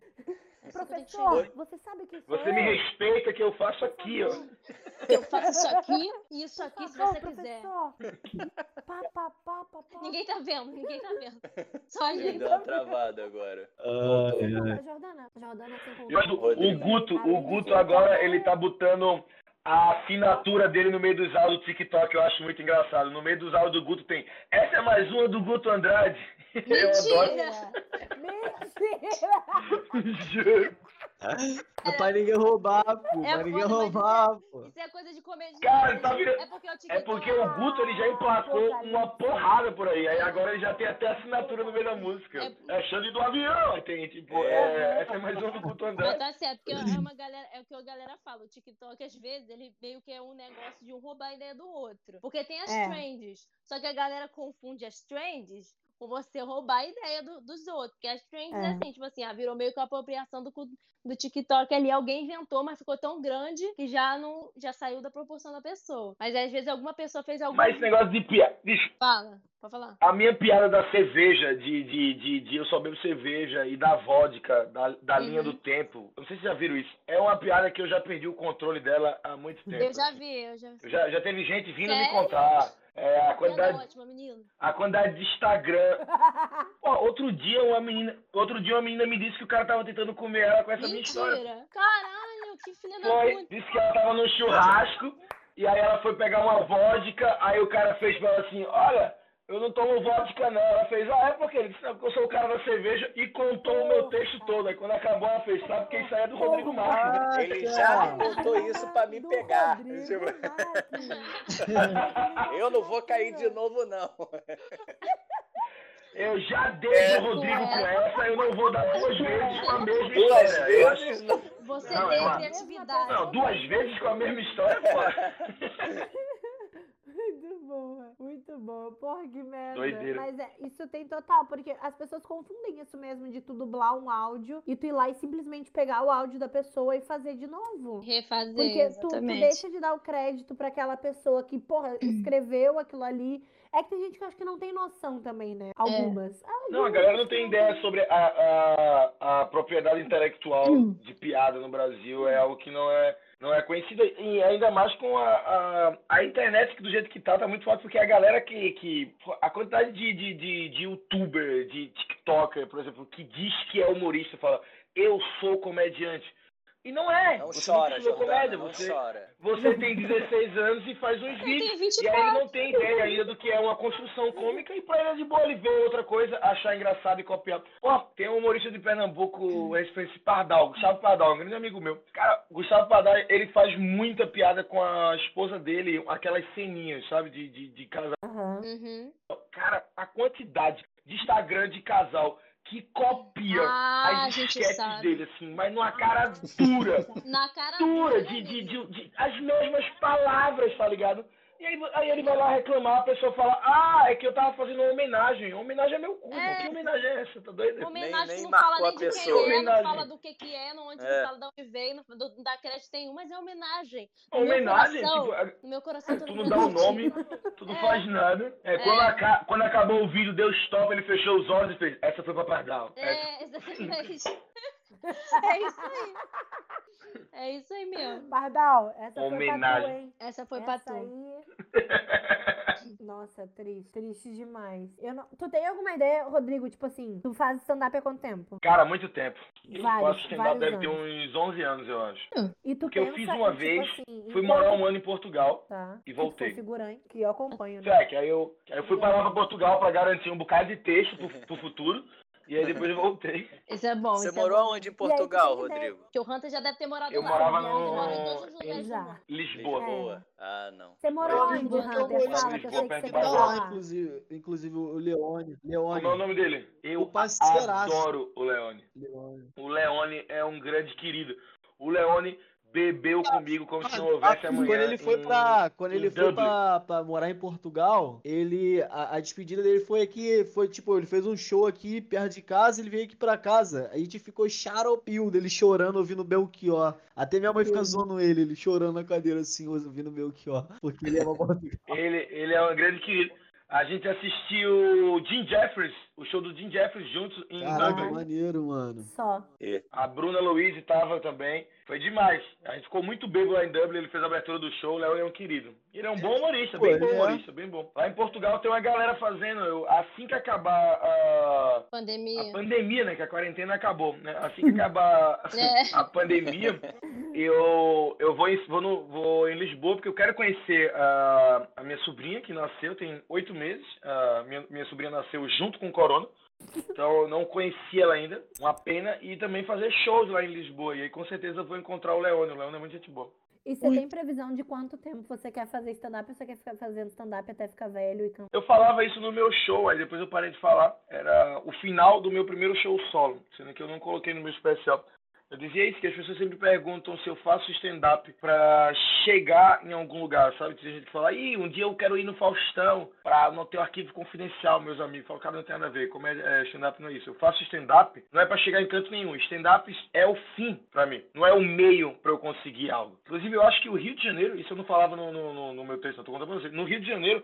É Professor, você sabe que sou Você me eu? respeita que eu faço aqui, ó. Eu faço isso aqui e isso aqui, se você quiser. professor. Pá, pá, pá, pá. Ninguém tá vendo, ninguém tá vendo. Só a gente. deu uma travada agora. Ai, ai. Jordana, Jordana, com Mas o, o Rodrigo. Guto, o Além Guto disso, agora, é- ele tá botando a assinatura dele no meio dos áudios do TikTok eu acho muito engraçado. No meio dos áudios do Guto tem. Essa é mais uma do Guto Andrade. [LAUGHS] Eu adoro. Mentira! [LAUGHS] Juro. É pra ninguém roubar, pô. É pra ninguém foda, mas roubar, pô. Isso é coisa de comediante. Cara, tá virando- É porque o É TikTok... porque o Guto ele já emplacou uma porrada por aí. Aí agora ele já tem até assinatura no meio da música. É- É Xande do avião. Tem, tipo, é, essa é mais uma do Guto Mas Andrade. tá certo, porque é uma galera, é o que a galera fala. O TikTok, às vezes, ele meio que é um negócio de um roubar a ideia do outro. Porque tem as É. trends. Só que a galera confunde as trends com você roubar a ideia do- dos outros. Porque as trends é. Assim, tipo assim, ah, virou meio que uma apropriação do, do TikTok ali. Alguém inventou, mas ficou tão grande que já não já saiu da proporção da pessoa. Mas às vezes alguma pessoa fez alguma. Mas esse negócio de piada. Fala, pode falar. a minha piada da cerveja, de, de, de, de eu só bebo cerveja e da vodka, da, da linha Uhum. do tempo. Eu não sei se vocês já viram isso. É uma piada que eu já perdi o controle dela há muito tempo. Eu já vi, eu já vi. Já, já teve gente vindo me Sério? contar. É, a quantidade, ótima, menino. a quantidade de Instagram. [LAUGHS] Pô, outro dia uma menina, outro dia uma menina me disse que o cara tava tentando comer ela com essa minha história. Mentira. Caralho, que filha da puta. disse que ela tava no churrasco e aí ela foi pegar uma vodka, aí o cara fez pra ela assim, olha, eu não tomo vodka não. Ela fez, ah, é porque ele disse, "Não, porque eu sou o cara da cerveja e contou o meu texto todo. Aí quando acabou ela fez, sabe que isso aí é do Rodrigo Marques, né? Ele já me contou isso pra me Do pegar. Rodrigo Tipo, [LAUGHS] eu não vou cair de novo, não. Eu já dei É. o Rodrigo com essa, eu não vou dar duas vezes com a mesma Duas história. Acho- vezes não. Você Não, tem é uma- criatividade. Não, duas vezes com a mesma história, pô. [LAUGHS] Muito boa, muito boa. Porra, que merda. Doideira. Mas é, isso tem total, porque as pessoas confundem isso mesmo de tu dublar um áudio e tu ir lá e simplesmente pegar o áudio da pessoa e fazer de novo. Refazer, Porque tu, tu deixa de dar o crédito pra aquela pessoa que, porra, [CLEARS THROAT] escreveu aquilo ali. É que tem gente que eu acho que não tem noção também, né? Algumas. Não, a galera não tem ideia sobre a, a, a propriedade intelectual [CLEARS THROAT] de piada no Brasil. É algo que não é, não é conhecido. E ainda mais com a, a, a internet, que do jeito que tá, tá muito forte, porque a galera que. que a quantidade de, de, de, de youtuber, de TikToker, por exemplo, que diz que é humorista, fala, eu sou comediante. E não é. Não você chora, não Jordana, comédia, não você, chora. você tem 16 anos e faz uns vídeos. E aí 24. ele não tem ideia ainda do que é uma construção cômica e pra ele é de boa ele ver outra coisa, achar engraçado e copiar. Pô, tem um humorista de Pernambuco, esse foi esse Pardal, Gustavo Pardal, um grande amigo meu. Cara, Gustavo Pardal, ele faz muita piada com a esposa dele, aquelas ceninhas, sabe, de, de, de casal. Uhum. Cara, a quantidade de Instagram de casal que copia Ah, as sketches dele, assim, mas numa cara dura. [LAUGHS] Na cara Dura, dura, de, de, de, de- as mesmas palavras, tá ligado? E aí, aí ele vai lá reclamar, a pessoa fala, ah, é que eu tava fazendo uma homenagem. Homenagem é meu cu, É. que homenagem é essa? Tá doido? Homenagem nem não fala nem a de pessoa. quem é, não fala do que que é, não, onde É. não fala de onde veio, não, do- não dá crédito nenhum, mas é homenagem. No Homenagem, meu coração, tipo, no meu coração tu não dá o é nome, tu não É. faz nada. É, Quando, aca- quando acabou o vídeo, deu stop, ele fechou os olhos e fez, essa foi pra Pardal. Essa- É, [LAUGHS] exatamente. É isso aí. É isso aí mesmo. Pardal, essa foi pra tu, Homenagem. hein? Essa foi pra Essa tu. aí. [LAUGHS] Nossa, triste, triste demais. Eu não... Tu tem alguma ideia, Rodrigo? Tipo assim, tu faz stand-up há quanto tempo? Cara, há muito tempo. Eu Vários, faço stand-up vários deve ter uns 11 anos, eu acho. E tu Porque eu pensa, fiz uma tipo vez, assim, Fui morar um ano em Portugal. Tá. e tu foi voltei. figurante, que eu acompanho, né? É, que aí eu, aí eu fui para lá pra Portugal pra garantir um bocado de texto pro, [LAUGHS] pro futuro. E aí depois eu voltei. [LAUGHS] Isso é bom. Você isso morou é bom. aonde em tu Portugal, ideia? Rodrigo? Porque o Hunter já deve ter morado Eu lá. morava né? no- Ele mora em todos os lugares. Lisboa. Lisboa. Ah, não. Você morou Eu- onde, Hunter? eu Fala, que eu em sei Lisboa, que você Tá inclusive, inclusive o Leone. Como é o Leone. nome dele? Eu adoro o Leone. Leone. O Leone é um grande querido. O Leone bebeu comigo como se não houvesse amanhã. Quando ele foi em- pra, quando em ele foi pra, pra morar em Portugal, ele a, a despedida dele foi aqui, foi tipo, ele fez um show aqui perto de casa, ele veio aqui pra casa. A gente ficou charopil dele chorando ouvindo Belchior. Até minha mãe fica zoando ele, ele chorando na cadeira assim, ouvindo Belchior, porque ele ama Portugal. Ele, ele é um grande querido. A gente assistiu Jim Jeffries, o show do Jim Jeffries juntos em Caraca, Dublin. maneiro, mano. Só. A Bruna Louise tava também. Foi demais. A gente ficou muito bêbado lá em Dublin, ele fez a abertura do show, o Léo é um querido. Ele é um bom humorista, bem bom é. humorista, bem bom. Lá em Portugal tem uma galera fazendo, eu- assim que acabar a, a Pandemia. pandemia, né, que a quarentena acabou, né? Assim que [LAUGHS] acabar É. a pandemia, eu, eu vou, em, vou, no- vou em Lisboa porque eu quero conhecer a, a minha sobrinha, que nasceu tem oito meses. A minha, minha sobrinha nasceu junto com o Corona. Então eu não conhecia ela ainda, uma pena, e também fazer shows lá em Lisboa. E aí com certeza eu vou encontrar o Leone. O Leone é muito gente boa. E você tem previsão de quanto tempo você quer fazer stand-up ou você quer ficar fazendo stand-up até ficar velho e cansado? Eu falava isso no meu show, aí depois eu parei de falar. Era o final do meu primeiro show solo, sendo que eu não coloquei no meu especial. Eu dizia isso, que as pessoas sempre perguntam se eu faço stand-up pra chegar em algum lugar, sabe? Tem gente que fala, ih, um dia eu quero ir no Faustão pra não ter o arquivo confidencial, meus amigos. Eu falo, cara, não tem nada a ver, como é, é, stand-up não é isso. Eu faço stand-up, não é pra chegar em canto nenhum. Stand-up é o fim pra mim, não é o meio pra eu conseguir algo. Inclusive, eu acho que o Rio de Janeiro, isso eu não falava no, no, no- meu texto, eu tô contando pra você. No Rio de Janeiro,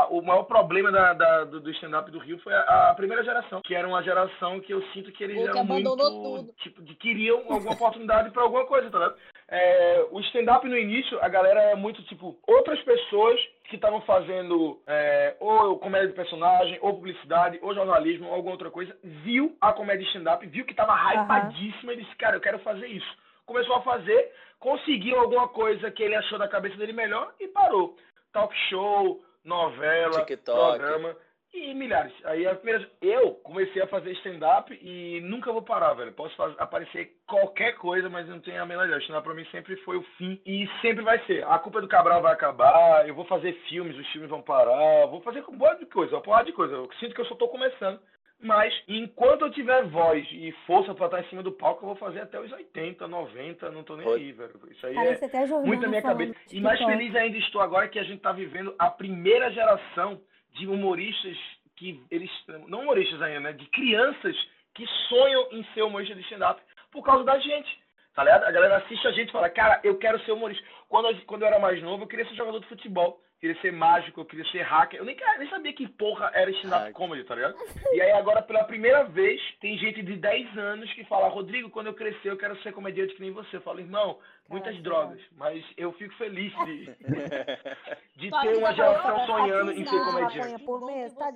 a- o maior problema da, da- do, do stand-up do Rio foi a, a primeira geração, que era uma geração que eu sinto que eles O que eram muito, abandonou tudo. tipo, de queriam alguma oportunidade pra alguma coisa, tá ligado? É, o stand-up no início, a galera é muito, tipo, outras pessoas que estavam fazendo é, ou comédia de personagem, ou publicidade, ou jornalismo, ou alguma outra coisa, viu a comédia stand-up, viu que tava hypadíssima e disse, cara, eu quero fazer isso. Começou a fazer, conseguiu alguma coisa que ele achou da cabeça dele melhor e parou. Talk show, novela, TikTok. programa e milhares. Aí a primeira, eu comecei a fazer stand-up e nunca vou parar, velho. Posso faz- aparecer qualquer coisa, mas não tenho a menor ideia. Stand-up pra mim sempre foi o fim e sempre vai ser. A culpa do Cabral vai acabar, eu vou fazer filmes, os filmes vão parar, vou fazer com boa de coisa, uma porrada de coisa. Eu sinto que eu só tô começando. Mas, enquanto eu tiver voz e força pra estar em cima do palco, eu vou fazer até os 80, 90, não tô nem aí, velho. Isso aí é Parece até Jordana muito na minha cabeça. E mais TikTok. feliz ainda estou agora que a gente está vivendo a primeira geração de humoristas que eles não humoristas ainda, né, de crianças que sonham em ser humorista de stand-up por causa da gente. Tá ligado? A galera assiste a gente e fala, cara, eu quero ser humorista. Quando, eu- quando eu era mais novo, eu queria ser jogador de futebol, queria ser mágico, eu queria ser hacker. Eu nem, nem sabia que porra era stand-up comedy, tá ligado? E aí agora, pela primeira vez, tem gente de 10 anos que fala, Rodrigo, quando eu crescer, eu quero ser comediante que nem você. Eu falo, irmão, muitas drogas, mas eu fico feliz de, [LAUGHS] de ter uma geração sonhando em ser comediante. por mês, que tá.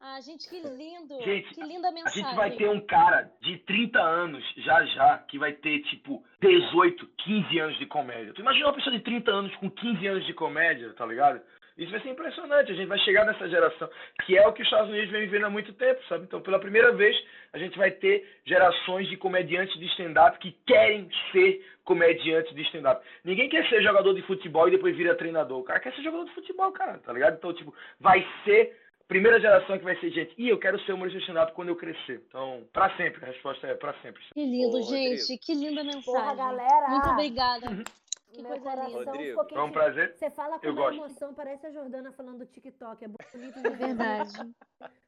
Ah, gente, que lindo. Gente, que linda A mensagem. gente vai ter um cara de 30 anos, já já, que vai ter, tipo, 18, 15 anos de comédia. Tu imagina uma pessoa de 30 anos com 15 anos de comédia, tá ligado? Isso vai ser impressionante. A gente vai chegar nessa geração, que é o que os Estados Unidos vem vivendo há muito tempo, sabe? Então, pela primeira vez, a gente vai ter gerações de comediantes de stand-up que querem ser comediantes de stand-up. Ninguém quer ser jogador de futebol e depois vira treinador. O cara quer ser jogador de futebol, cara, tá ligado? Então, tipo, vai ser primeira geração que vai ser gente. E eu quero ser humorista de stand-up quando eu crescer. Então, pra sempre. A resposta é pra sempre. Que lindo, Ô, gente. Rodrigo. Que linda mensagem. Porra, galera! Muito obrigada. [LAUGHS] Que Meu coisa linda. Rodrigo, ficou Foi um prazer. Você fala com Eu uma gosto. emoção, parece a Jordana falando do TikTok. É bonito [LAUGHS] É verdade.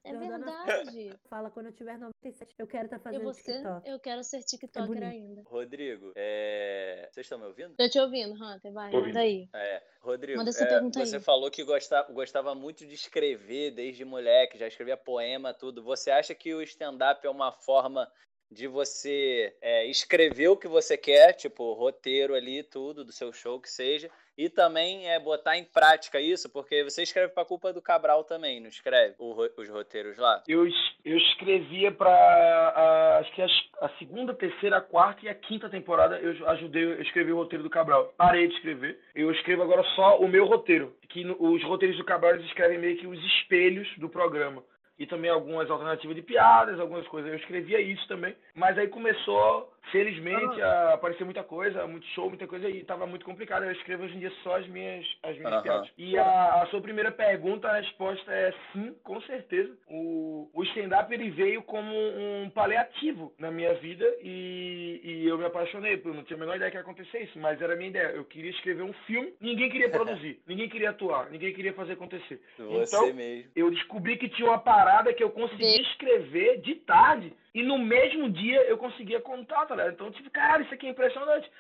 É Jordana- verdade. [LAUGHS] Fala, quando eu tiver 97, eu quero estar E fazendo você? TikTok. Eu quero ser TikToker bonito. ainda. Rodrigo, é... vocês estão me ouvindo? Tô te ouvindo, Hunter. Vai, Tô manda aí. É, Rodrigo, Manda essa é, pergunta você aí. falou que gostava, gostava muito de escrever desde moleque, já escrevia poema, tudo. Você acha que o stand-up é uma forma de você é, escrever o que você quer, tipo, roteiro ali, tudo, do seu show, que seja, e também é botar em prática isso, porque você escreve pra culpa do Cabral também, não escreve o os roteiros lá? Eu, eu escrevia pra. a- acho que as- a segunda, terceira, a quarta e a quinta temporada eu ajudei, eu escrevi o roteiro do Cabral. Parei de escrever. Eu escrevo agora só o meu roteiro. Que no- os roteiros do Cabral eles escrevem meio que os espelhos do programa. E também algumas alternativas de piadas, algumas coisas. Eu escrevia isso também. Mas aí começou, felizmente, a aparecer muita coisa, muito show, muita coisa, e tava muito complicado. Eu escrevo hoje em dia só as minhas, as minhas Aham. piadas. E a, a sua primeira pergunta, a resposta é sim, com certeza. O, o stand-up ele veio como um paliativo na minha vida e, e eu me apaixonei. Eu não tinha a menor ideia que ia acontecer isso, mas era a minha ideia. Eu queria escrever um filme, ninguém queria produzir, [LAUGHS] ninguém queria atuar, ninguém queria fazer acontecer. Você Então, mesmo. eu descobri que tinha uma parada que eu conseguia escrever de tarde e no mesmo dia eu conseguia contar, tá ligado? Então, tipo, cara, isso aqui é impressionante.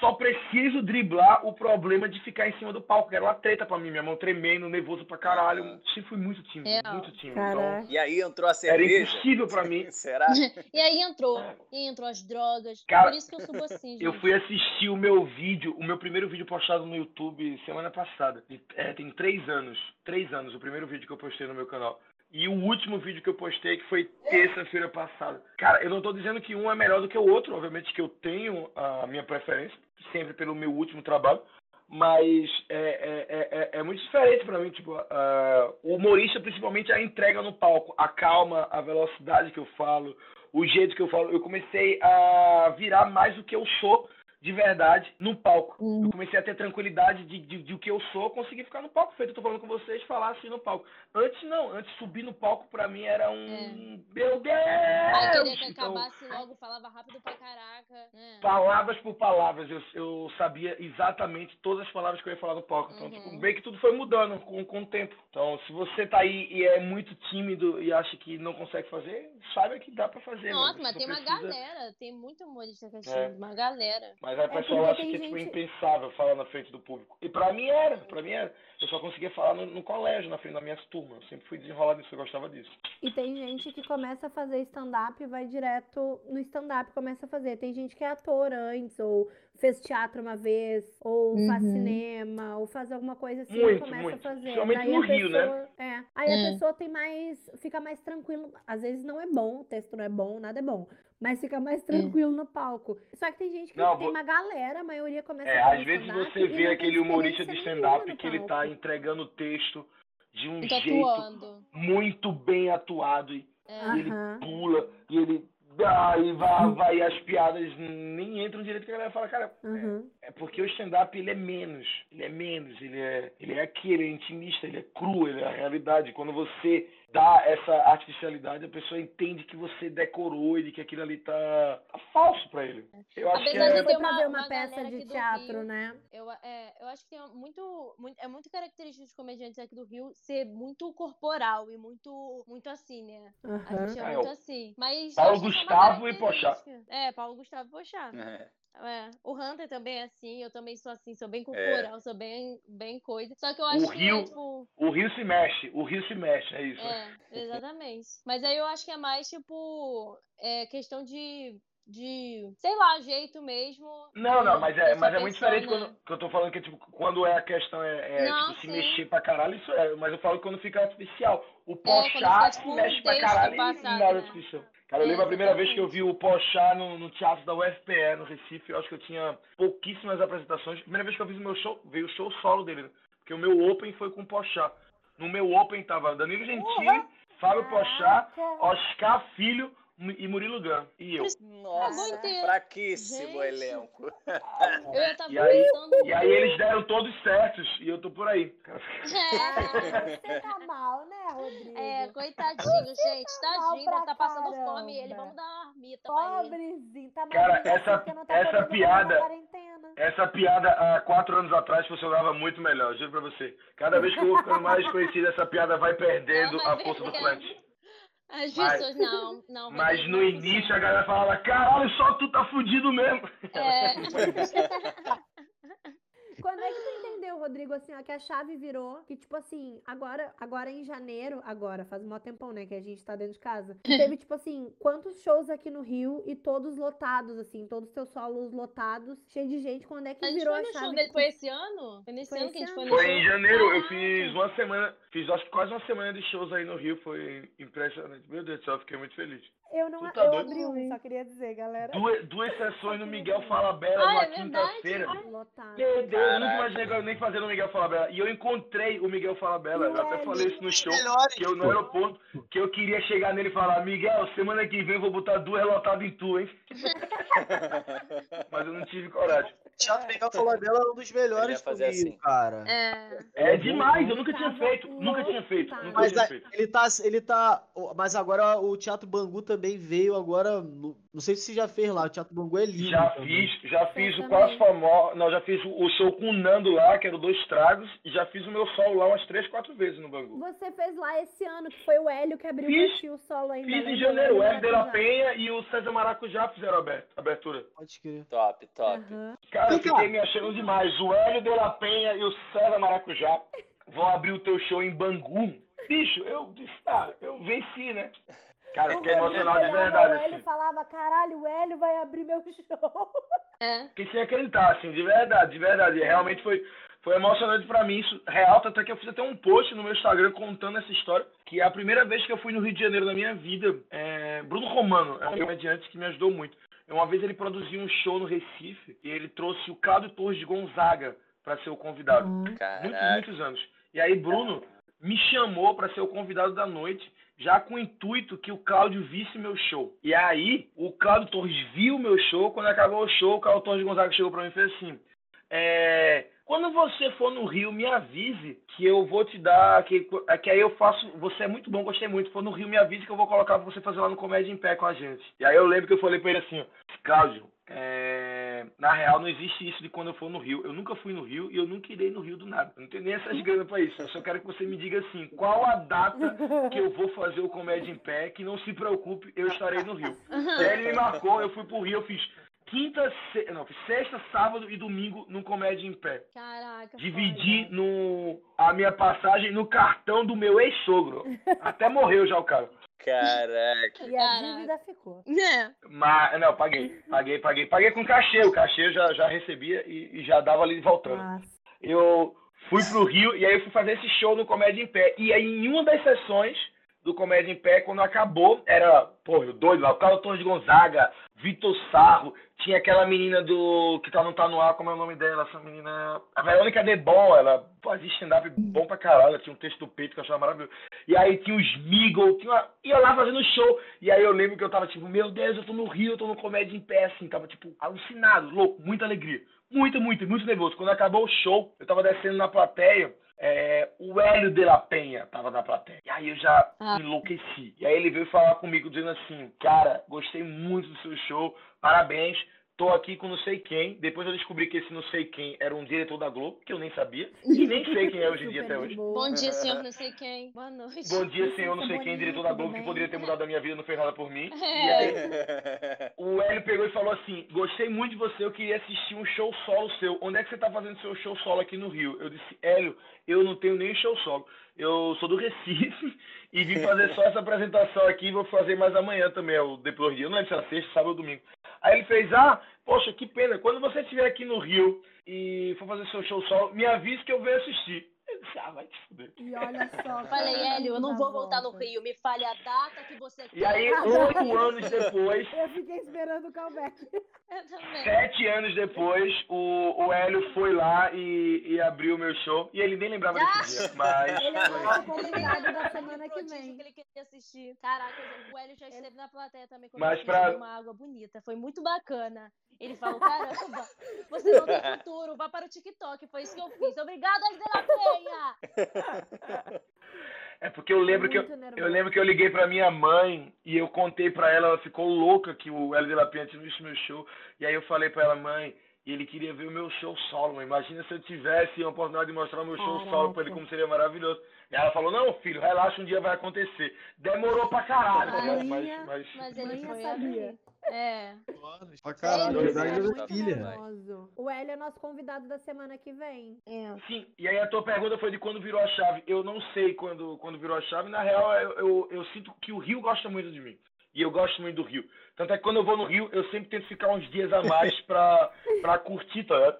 só preciso driblar o problema de ficar em cima do palco, que era uma treta pra mim, minha mão tremendo, nervoso pra caralho. Sempre fui muito tímido, Real. muito tímido. Então, E aí entrou a era cerveja. impossível pra mim. [LAUGHS] Será? [LAUGHS] E aí entrou. E aí entrou as drogas. Cara, Por isso que eu subo assim, gente. Eu fui assistir o meu vídeo, o meu primeiro vídeo postado no YouTube semana passada. É, tem três anos. Três anos, o primeiro vídeo que eu postei no meu canal. E o último vídeo que eu postei, que foi terça-feira passada. Cara, eu não tô dizendo que um é melhor do que o outro, obviamente que eu tenho a minha preferência, sempre pelo meu último trabalho. Mas é, é, é, é- é muito diferente pra mim, tipo, ah, o humorista, principalmente, a entrega no palco, a calma, a velocidade que eu falo, o jeito que eu falo. Eu comecei a virar mais do que eu sou de verdade no palco. Uhum. Eu comecei a ter tranquilidade de, de, de o que eu sou, conseguir ficar no palco. Feito, eu tô falando com vocês, falar assim no palco. Antes não, antes subir no palco pra mim era um. Meu Deus! Aí queria que Então, acabasse logo, falava rápido pra caraca. né? palavras por palavras, eu, eu sabia exatamente todas as palavras que eu ia falar no palco. Então, Uhum. tipo, bem que tudo foi mudando com, com o tempo. Então, se você tá aí e é muito tímido e acha que não consegue fazer, saiba que dá pra fazer. Nossa, mas Só tem uma precisa- galera, tem muito humorista que é É. tímido, uma galera. Mas aí o É pessoal acha que é tipo, gente- impensável falar na frente do público. E pra mim era, pra mim era. Eu só conseguia falar no, no colégio, na frente das minhas turmas. Eu sempre fui desenrolado nisso, eu gostava disso. E tem gente que começa a fazer stand-up e vai direto no stand-up começa a fazer. Tem gente que é ator antes, ou fez teatro uma vez, ou faz Uhum. cinema, ou faz alguma coisa assim e Muito, começa muito. a fazer. Principalmente Daí no a Rio, né? pessoa, É. Aí É. a pessoa tem mais. fica mais tranquilo. Às vezes não é bom, o texto não é bom, nada é bom. Mas fica mais tranquilo no palco. Só que tem gente que Não, tem vou- uma galera, a maioria começa É, a fazer às vezes você vê aquele humorista de stand-up que ele tá entregando o texto de um jeito atuando. muito bem atuado. E É. e ele pula, e ele e vai, vai, e as piadas nem entram direito, que a galera fala, cara, Uhum. É porque o stand-up ele é menos, ele é menos, ele é, ele é aquele, ele é intimista, ele é cru, ele é a realidade. Quando você dá essa artificialidade, a pessoa entende que você decorou e de que aquilo ali tá, tá falso pra ele. Eu acho que Apesar de é, tem pra uma- ver uma uma peça de teatro, Rio. né? Eu, é, eu acho que tem muito, muito- é muito característico dos comediantes aqui do Rio ser muito corporal e muito, muito assim, né? A Aham. gente é Ah, muito assim. Mas Paulo que é Gustavo e Pochá. É, Paulo Gustavo e Pochá. É. É. O Hunter também é assim, eu também sou assim, sou bem corporal, sou bem, bem coisa. Só que eu acho que, Rio- tipo, o rio se mexe, o rio se mexe, é isso. é, exatamente. Mas aí eu acho que é mais, tipo, é questão de, de, sei lá, jeito mesmo. Não, não, mas é, mas é muito diferente né? quando que eu tô falando que tipo, quando é a questão é, é, Não, tipo, se mexer pra caralho, isso é, mas eu falo quando fica artificial. O Pochá se tipo, um mexe pra texto caralho e passado, nada né? artificial. Cara, eu É, lembro a primeira vez que eu vi o Pochá no, no teatro da UFPE, no Recife, eu acho que eu tinha pouquíssimas apresentações. Primeira vez que eu fiz o meu show, veio o show solo dele, né? porque o meu Open foi com o Pochá. No meu Open tava Danilo Gentili, Fábio Pochá. Oscar Filho e Murilo Gun. E eu. Nossa, fraquíssimo Gente. elenco. [LAUGHS] Eu ia estar E aí- pensando. E aí eles deram todos certos e eu tô por aí. Ah, você tá mal, né, Rodrigo? É, coitadinho, gente. mal Tadinho, pra deve tá passando caramba. fome. Ele, vamos dar uma marmita. Pobrezinho, tá Cara, essa- tá essa piada-. Essa piada há quatro anos atrás funcionava muito melhor, juro pra você. Cada vez que eu vou ficando mais conhecido, essa piada vai perdendo Não, a força do perdendo. As Mas- pessoas, não, não. Mas Rodrigo, no não início a galera falava, caralho, só tu tá fudido mesmo. É. [LAUGHS] [LAUGHS] Quando é que tu Rodrigo, assim, ó, que a chave virou, que tipo assim, agora, agora em janeiro, agora, faz um tempão, né, que a gente tá dentro de casa, [LAUGHS] teve tipo assim, quantos shows aqui no Rio e todos lotados, assim, todos os teus solos lotados, cheio de gente, quando é que A gente virou foi a no chave? show que dele, tu- foi esse ano? Foi nesse Foi ano que a esse gente foi ano. no Foi show? em janeiro, eu fiz uma semana, fiz acho que quase uma semana de shows aí no Rio, foi impressionante. Meu Deus do céu, eu fiquei muito feliz. Eu não, tá eu doido? abri um, só queria dizer, galera. Duas, duas sessões no Miguel Falabella Ah, numa é quinta-feira. Lotado. Meu Deus, eu nunca imaginei que eu nem fazer no Miguel Falabella. E eu encontrei o Miguel Falabella, eu até falei isso no show, que eu no aeroporto, que eu queria chegar nele e falar, Miguel, semana que vem eu vou botar duas lotadas em tu, hein? [LAUGHS] Mas eu não tive coragem. Teatro Miguel Falabella é um dos melhores Rio, assim. cara. É. É demais, eu nunca tinha Tava feito, nunca tinha feito, nunca Mas tinha a- feito. ele tá, ele tá. Mas agora o Teatro Bangu também veio agora no- Não sei se você já fez lá, o Teatro Bangu é lindo. Já também. fiz, já fiz o também. Quase Famoso. Não, já fiz o o show com o Nando lá, que era o Dois Tragos, e já fiz o meu solo lá umas três, quatro vezes no Bangu. Você fez lá esse ano, que foi o Hélio que abriu Fiz. o solo ainda. Fiz né? em janeiro, o Hélio de la. Penha e o César Maracujá fizeram a abertura. Pode crer. Top, top. Aham. Cara, Cá. fiquei me achando demais. O Hélio de la Penha e o César Maracujá vão abrir o teu show em Bangu. Bicho, eu disse, tá, eu venci, né? Cara, eu fiquei emocionado de verdade, O Hélio assim. falava, caralho, o Hélio vai abrir meu show. É. Fiquei sem acreditar, assim, de verdade, de verdade. Realmente foi, foi emocionante pra mim, isso real, tanto é que eu fiz até um post no meu Instagram contando essa história, que é a primeira vez que eu fui no Rio de Janeiro na minha vida. É, Bruno Romano, é um comediante que me ajudou muito. Uma vez ele produziu um show no Recife e ele trouxe o Cláudio Torres de Gonzaga pra ser o convidado. Muitos, Caraca. muitos anos. E aí Bruno me chamou pra ser o convidado da noite, já com o intuito que o Cláudio visse meu show. E aí, o Cláudio Torres viu meu show, quando acabou o show, o Cláudio Torres de Gonzaga chegou pra mim e fez assim, é, quando você for no Rio, me avise que eu vou te dar, que, que aí eu faço, você é muito bom, gostei muito, for no Rio, me avise que eu vou colocar pra você fazer lá no Comédia em Pé com a gente. E aí eu lembro que eu falei pra ele assim, ó, Cláudio, é, na real não existe isso de quando eu for no Rio. Eu nunca fui no Rio e eu nunca irei no Rio do nada. Eu não tenho nem essas grana pra isso. Eu só quero que você me diga assim, qual a data que eu vou fazer o Comédia em Pé, que não se preocupe, eu estarei no Rio. E aí ele me marcou, eu fui pro Rio, eu fiz quinta, se... não, sexta, sábado e domingo no Comédia em Pé. Caraca. Dividi no, a minha passagem no cartão do meu ex-sogro. Até morreu já o cara. Caraca. E a dívida ficou. foda. É. Mas, não, paguei, paguei, paguei. Paguei com cachê, o cachê eu já, já recebia e, e já dava ali voltando. Nossa. Eu fui pro Rio e aí eu fui fazer esse show no Comédia em Pé. E aí em uma das sessões do Comédia em Pé, quando acabou, era, pô, eu doido lá, o Carlos Torres de Gonzaga, Vitor Sarro, tinha aquela menina do, que tá, não tá no ar, como é o nome dela, essa menina, a Verônica Debon, ela fazia stand-up bom pra caralho, ela tinha um texto do peito que eu achava maravilhoso. E aí tinha o Smigol, tinha uma, e eu lá fazendo show, e aí eu lembro que eu tava tipo, meu Deus, eu tô no Rio, eu tô no Comédia em Pé, assim, tava tipo, alucinado, louco, muita alegria. Muito, muito, muito nervoso. Quando acabou o show, eu tava descendo na plateia, é, o Hélio de la Penha tava na plateia. E aí eu já Ah. enlouqueci. E aí ele veio falar comigo dizendo assim, cara, gostei muito do seu show, parabéns. Tô aqui com não sei quem. Depois eu descobri que esse não sei quem era um diretor da Globo, que eu nem sabia. E nem sei quem é hoje em dia até hoje. Bom dia, senhor [LAUGHS] não sei quem. Boa noite. Bom dia, senhor, não sei quem, diretor da tudo Globo, que bem? poderia ter mudado a minha vida, não fez nada por mim. E É. aí, [LAUGHS] o Hélio pegou e falou assim: Gostei muito de você, eu queria assistir um show solo seu. Onde é que você tá fazendo seu show solo aqui no Rio? Eu disse: Hélio, eu não tenho nem show solo. Eu sou do Recife [LAUGHS] e vim [LAUGHS] fazer só essa apresentação aqui. Vou fazer mais amanhã também, é o Depois Rio. Eu não lembro se era sexta, sábado ou domingo. Aí ele fez: Ah, poxa, que pena. Quando você estiver aqui no Rio e for fazer seu show solo, me avise que eu venho assistir. [LAUGHS] Ah, vai te fuder. E olha só. Falei, cara, Hélio, eu não vou voltar no. Rio. Me fale a data que você quer. E aí, oito anos depois, [LAUGHS] Eu fiquei esperando o callback. [LAUGHS] Eu também. Sete anos depois, o, o Hélio foi lá e, e abriu o meu show. E ele nem lembrava desse dia, mas. Ele é convidado da semana que prodígio vem. que ele queria assistir. Caraca, o Hélio já esteve na plateia também quando Mas eu pra- uma água bonita. Foi muito bacana. Ele falou, caramba, você não tem futuro, vá para o TikTok. Foi isso que eu fiz. Obrigada, Hélio de la Penha! [LAUGHS] É porque eu lembro que eu, nervoso. eu lembro que eu liguei pra minha mãe e eu contei pra ela, ela ficou louca que o Hélio de la Penha tinha visto meu show. E aí eu falei pra ela, mãe, ele queria ver o meu show solo. mãe. Imagina se eu tivesse a oportunidade de mostrar o meu show solo pra ele, Caraca. como seria maravilhoso. E ela falou, não, filho, relaxa, um dia vai acontecer. Demorou pra caralho, Ah, mas, mas, mas- Mas ele foi sabia. É. Pra caralho, Sério? verdade da filha. Nervoso. O Hélio é nosso convidado da semana que vem. é. Sim, e aí a tua pergunta foi de quando virou a chave. Eu não sei quando, quando virou a chave. Na real, eu, eu, eu sinto que o Rio gosta muito de mim. E eu gosto muito do Rio. Tanto é que quando eu vou no Rio, eu sempre tento ficar uns dias a mais [LAUGHS] pra, pra curtir, tá ligado?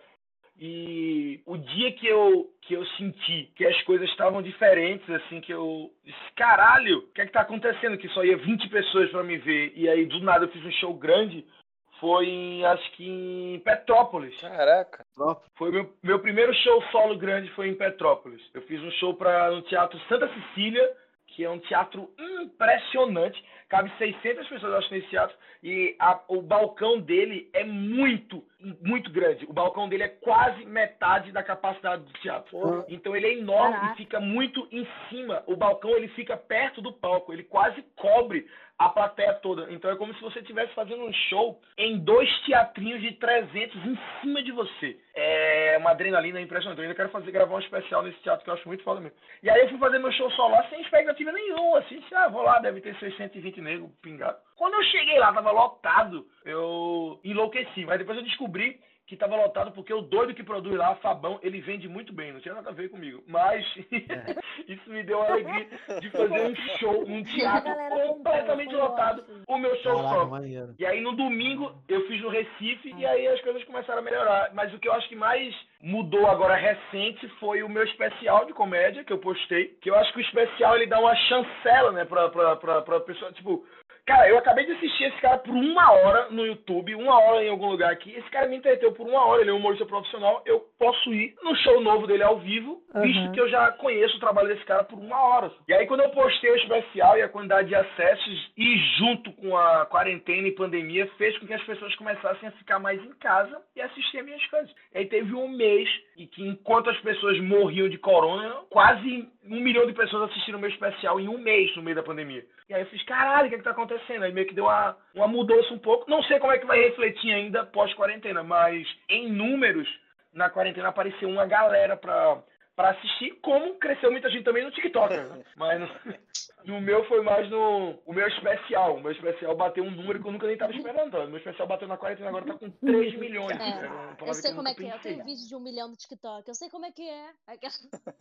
E o dia que eu, que eu senti que as coisas estavam diferentes, assim, que eu disse, caralho, o que é que tá acontecendo? Que só ia 20 pessoas pra me ver. E aí, do nada, eu fiz um show grande. Foi, em, acho que em Petrópolis. Caraca. Foi meu, meu primeiro show solo grande foi em Petrópolis. Eu fiz um show para no Teatro Santa Cecília, que é um teatro impressionante. Cabe 600 pessoas, acho, nesse teatro. E a- o balcão dele é muito, muito grande. O balcão dele é quase metade da capacidade do teatro. Então ele é enorme Caraca. e fica muito em cima. O balcão ele fica perto do palco, ele quase cobre a plateia toda. Então é como se você estivesse fazendo um show em dois teatrinhos de 300 em cima de você. É uma adrenalina impressionante. Eu ainda quero fazer gravar um especial nesse teatro que eu acho muito foda mesmo. E aí eu fui fazer meu show solo lá sem expectativa nenhuma, assim, disse, ah, vou lá, deve ter 620 negros pingado. Quando eu cheguei lá, tava lotado, eu enlouqueci. Mas depois eu descobri que tava lotado porque o doido que produz lá, Fabão, ele vende muito bem, não tinha nada a ver comigo. Mas [LAUGHS] isso me deu a alegria de fazer um show num teatro completamente lotado. ótimo. O meu show maneiro. E aí no domingo eu fiz no Recife e aí as coisas começaram a melhorar. Mas o que eu acho que mais mudou agora recente foi o meu especial de comédia que eu postei. Que eu acho que o especial ele dá uma chancela, né, pra, pra, pra, pra pessoa. Tipo, cara, eu acabei de assistir esse cara por uma hora no YouTube, uma hora em algum lugar aqui. Esse cara me entreteu por uma hora, ele é um humorista profissional. Eu posso ir no show novo dele ao vivo, visto Uhum. que eu já conheço o trabalho desse cara por uma hora. E aí quando eu postei o especial e a quantidade de acessos e junto com a quarentena e pandemia fez com que as pessoas começassem a ficar mais em casa e assistir as minhas coisas. E aí teve um mês e que enquanto as pessoas morriam de corona, quase um milhão de pessoas assistiram o meu especial em um mês no meio da pandemia. E aí eu fiz, caralho, o que, é que tá acontecendo? Aí meio que deu uma, uma mudança um pouco. Não sei como é que vai refletir ainda pós-quarentena, mas em números, na quarentena apareceu uma galera pra, pra assistir, como cresceu muita gente também no TikTok. Né? [LAUGHS] Mas no, no meu foi mais no. O meu especial. O meu especial bateu um número que eu nunca nem tava esperando. O meu especial bateu na quarentena, agora tá com 3 milhões. É, parada Eu sei eu como é que é. Eu tenho vídeo de um milhão no TikTok. Eu sei como é que é.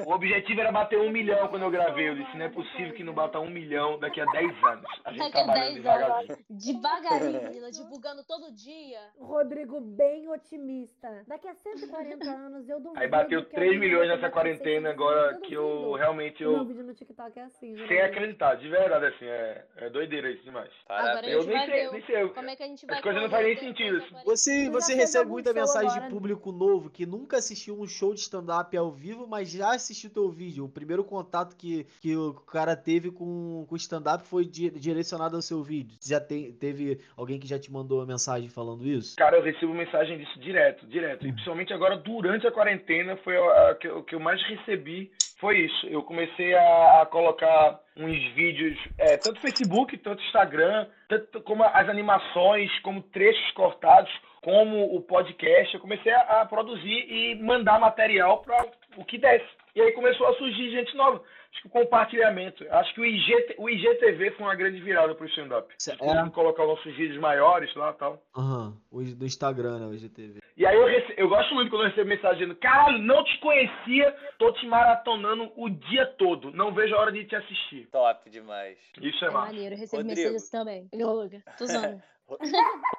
O objetivo era bater um milhão quando eu gravei. Eu disse, não é possível que não bata um milhão daqui a 10 anos. A gente Daqui a trabalhando 10 devagarzinho. Devagarinho, menina, [LAUGHS] divulgando todo dia. Rodrigo bem otimista. Daqui a 140 anos eu duvido. Aí bateu que 3 alguém milhões nessa bater quarentena 600 agora que eu realmente eu vídeo no TikTok é assim, sem acreditar, de verdade, assim, é, é doideira isso demais. Agora. Eu nem sei, nem sei. como é que a gente vai As coisas não fazem nem sentido. Você, você recebe muita mensagem agora? de público novo que nunca assistiu um show de stand-up ao vivo, mas já assistiu teu vídeo. O primeiro contato que, que o cara teve com com o stand-up foi di- direcionado ao seu vídeo. Já tem, teve alguém que já te mandou uma mensagem falando isso? Cara, eu recebo mensagem disso direto, direto. E principalmente agora, durante a quarentena, foi o que eu mais recebi foi isso. Eu comecei a, a colocar uns vídeos, é, tanto Facebook, tanto Instagram, tanto como as animações, como trechos cortados, como o podcast. Eu comecei a, a produzir e mandar material para o que desse. E aí começou a surgir gente nova. Acho que o compartilhamento. Acho que o, IG, o IGTV foi uma grande virada pro stand-up. Cê- Nós conseguimos colocar os nossos vídeos maiores lá e tal. Aham, o do Instagram, né, o IGTV. E aí eu, rece... eu gosto muito quando eu recebo mensagem dizendo, caralho, não te conhecia, tô te maratonando o dia todo. Não vejo a hora de te assistir. Top demais. Isso é É massa. maneiro, eu recebo Rodrigo. mensagens também. Luca, tô zoando. [LAUGHS]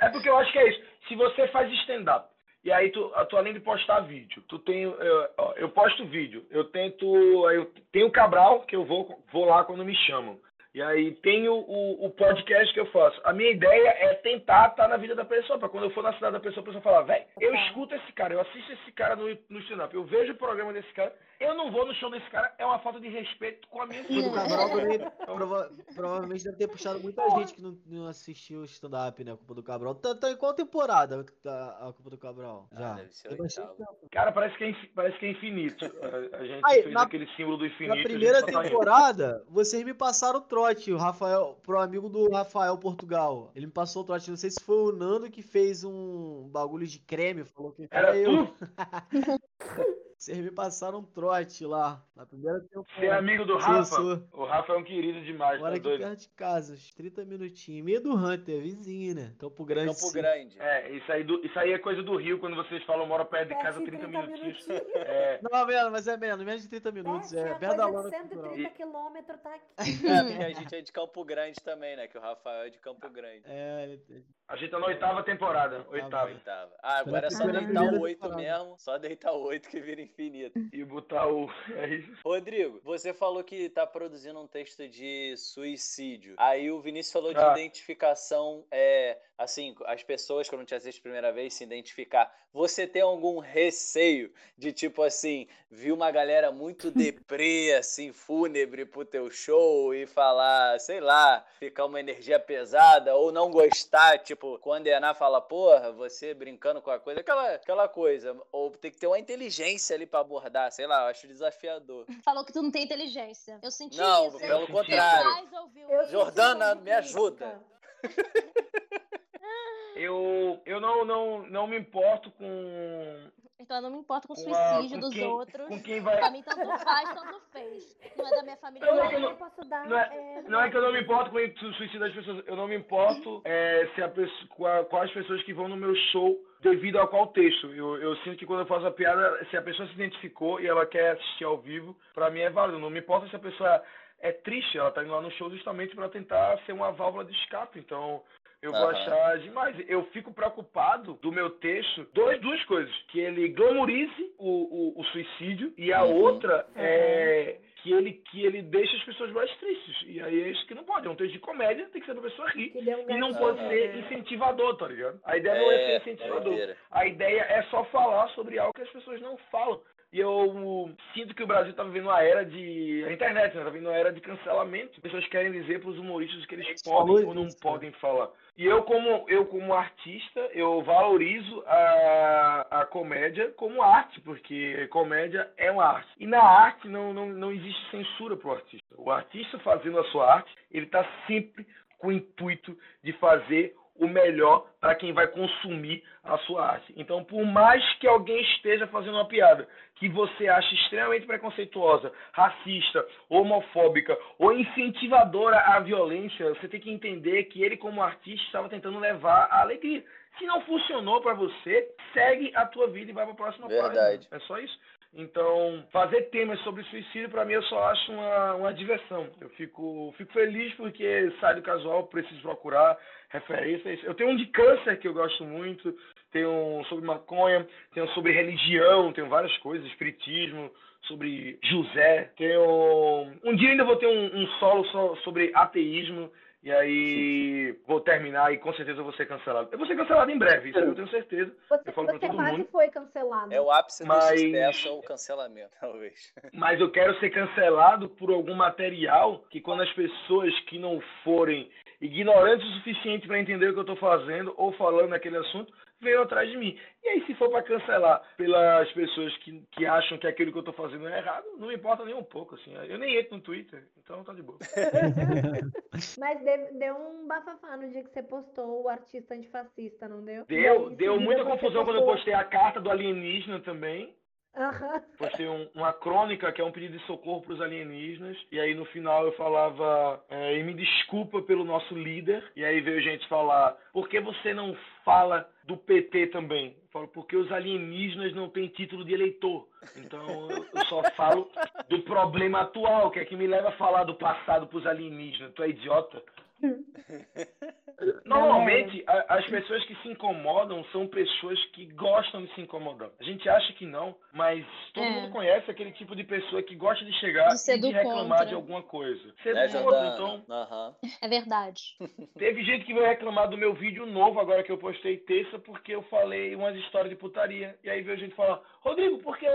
É porque eu acho que é isso. Se você faz stand-up, e aí tu, tu além de postar vídeo, tu tem. Eu, eu posto vídeo, eu tento. Eu tenho o Cabral, que eu vou, vou lá quando me chamam. E aí tenho o, o podcast que eu faço. A minha ideia é tentar estar na vida da pessoa, pra quando eu for na cidade da pessoa, a pessoa falar, velho, eu Tá. escuto esse cara, eu assisto esse cara no, no stand-up, eu vejo o programa desse cara, eu não vou no show desse cara, é uma falta de respeito com a minha O do vida. Cabral [LAUGHS] também prova- provavelmente deve ter puxado muita gente que não, não assistiu o stand-up, né? A culpa do Cabral. Tá, tá em qual temporada tá a culpa do Cabral? Ah, Já. deve ser Tem. Cara, parece que é, parece que é infinito. A, a gente Aí, fez na- aquele símbolo do infinito. Na primeira tá temporada, vocês me passaram o trote, o Rafael, pro amigo do Rafael Portugal. Ele me passou o trote. Não sei se foi o Nando que fez um bagulho de creme, falou que Era eu. [LAUGHS] Vocês me passaram um trote lá, na primeira temporada. Ser amigo do Rafa? sou. O Rafa é um querido demais, Agora tá aqui doido? perto de casa, uns 30 minutinhos. Meio do Hunter, vizinho, né? Campo Grande. Campo sim. Grande. É, isso aí, do- isso aí é coisa do Rio, quando vocês falam mora perto de casa, 30 minutinhos. É, [LAUGHS] Não, menos, mas é menos, menos de 30 minutos. É, É, é perto da lona de cultural. 130 quilômetros, tá aqui. [LAUGHS] É, porque a gente é de Campo Grande também, né? Que o Rafael é de Campo Grande. É, ele- a gente tá na oitava temporada. Oitava. Oitava. Ah, agora é só deitar o 8 temporada. mesmo. Só deitar o 8 que vira infinito. E botar o. [LAUGHS] É isso. Rodrigo, você falou que tá produzindo um texto de suicídio. Aí o Vinícius falou de Ah. identificação, é, assim, as pessoas, quando te assiste a primeira vez, se identificar. Você tem algum receio de, tipo assim, vir uma galera muito [LAUGHS] deprê, assim, fúnebre pro teu show e falar, sei lá, ficar uma energia pesada ou não gostar, tipo, condenar, fala, porra, você brincando com a coisa, aquela, aquela coisa. Ou tem que ter uma inteligência ali pra abordar, sei lá, eu acho desafiador. [LAUGHS] Falou que tu não tem inteligência. Eu senti Não, isso. pelo senti contrário. Eu. Jordana, me ajuda. [LAUGHS] Eu, eu não, não, não me importo com, Então eu não me importo com o com, a- suicídio com dos quem, outros. com quem vai. Pra mim, tanto faz, tanto fez. Não é da minha [LAUGHS] família. Não, Não, é que eu Eu não- posso dar. Não é, não é que eu não me importo com o suicídio das pessoas, eu não me importo [LAUGHS] é, se a pessoa, com, a- com as pessoas que vão no meu show devido a qual texto. Eu, eu sinto que quando eu faço a piada, se a pessoa se identificou e ela quer assistir ao vivo, pra mim é válido. Não me importa se a pessoa é triste, ela tá indo lá no show justamente pra tentar ser uma válvula de escape. Então. Eu vou Aham. achar demais. Eu fico preocupado do meu texto, dois, duas coisas. Que ele glamorize o, o, o suicídio e a Uhum. outra é que ele, que ele deixa as pessoas mais tristes. E aí é isso que não pode. É um texto de comédia, tem que ser pra pessoa rir. Deu um E não pode ser né? incentivador, tá ligado? A ideia não é ser É, incentivador. doideira. A ideia é só falar sobre algo que as pessoas não falam. E eu sinto que o Brasil tá vivendo uma era de. A internet, né? Tá vivendo uma era de cancelamento. As pessoas querem dizer pros humoristas o que eles podem ou não podem falar. E eu como, eu, como artista, eu valorizo a, a comédia como arte, porque comédia é uma arte. E na arte não, não, não existe censura pro artista. O artista fazendo a sua arte, ele tá sempre com o intuito de fazer o melhor para quem vai consumir a sua arte. Então, por mais que alguém esteja fazendo uma piada que você acha extremamente preconceituosa, racista, homofóbica ou incentivadora à violência, você tem que entender que ele, como artista, estava tentando levar a alegria. Se não funcionou para você, segue a tua vida e vai para a próxima Verdade. página. É só isso. Então, fazer temas sobre suicídio, para mim, eu só acho uma, uma diversão. Eu fico, fico feliz porque sai do casual, preciso procurar referências. Eu tenho um de câncer que eu gosto muito, tenho um sobre maconha, tenho sobre religião, tenho várias coisas, espiritismo, sobre José. Tenho. Um dia ainda vou ter um, um solo sobre ateísmo. E aí vou terminar e com certeza eu vou ser cancelado. Eu vou ser cancelado em breve, isso eu tenho certeza. Você, Eu falo pra você todo quase mundo. foi cancelado. É o ápice do Mas- sucesso ou o cancelamento, [LAUGHS] talvez. Mas eu quero ser cancelado por algum material que quando as pessoas que não forem ignorantes o suficiente para entender o que eu estou fazendo ou falando naquele assunto, venham atrás de mim. E aí, se for para cancelar pelas pessoas que, que acham que aquilo que eu estou fazendo é errado, não me importa nem um pouco, assim. Eu nem entro no Twitter, então tá de boa. [LAUGHS] Mas deu, deu um bafafá no dia que você postou o artista antifascista, não deu? Deu, aí, deu muita confusão quando eu postou- postei a carta do alienígena também. Aham. Postei um- uma crônica que é um pedido de socorro para os alienígenas. E aí no final eu falava, é, e me desculpa pelo nosso líder. E aí veio gente falar, por que você não fala do PT também? Eu falo, porque os alienígenas não têm título de eleitor. Então eu, eu só falo do problema atual, que é que me leva a falar do passado para os alienígenas. Tu é idiota? [LAUGHS] Normalmente, a- as pessoas que se incomodam são pessoas que gostam de se incomodar. A gente acha que não, mas todo É. mundo conhece aquele tipo de pessoa que gosta de chegar De e de reclamar contra. de alguma coisa. Ser Né, do contra, Jordana? então. Aham. É verdade. [LAUGHS] Teve gente que veio reclamar do meu vídeo novo, agora que eu postei terça, porque eu falei umas histórias de putaria. E aí veio gente falar, Rodrigo, por que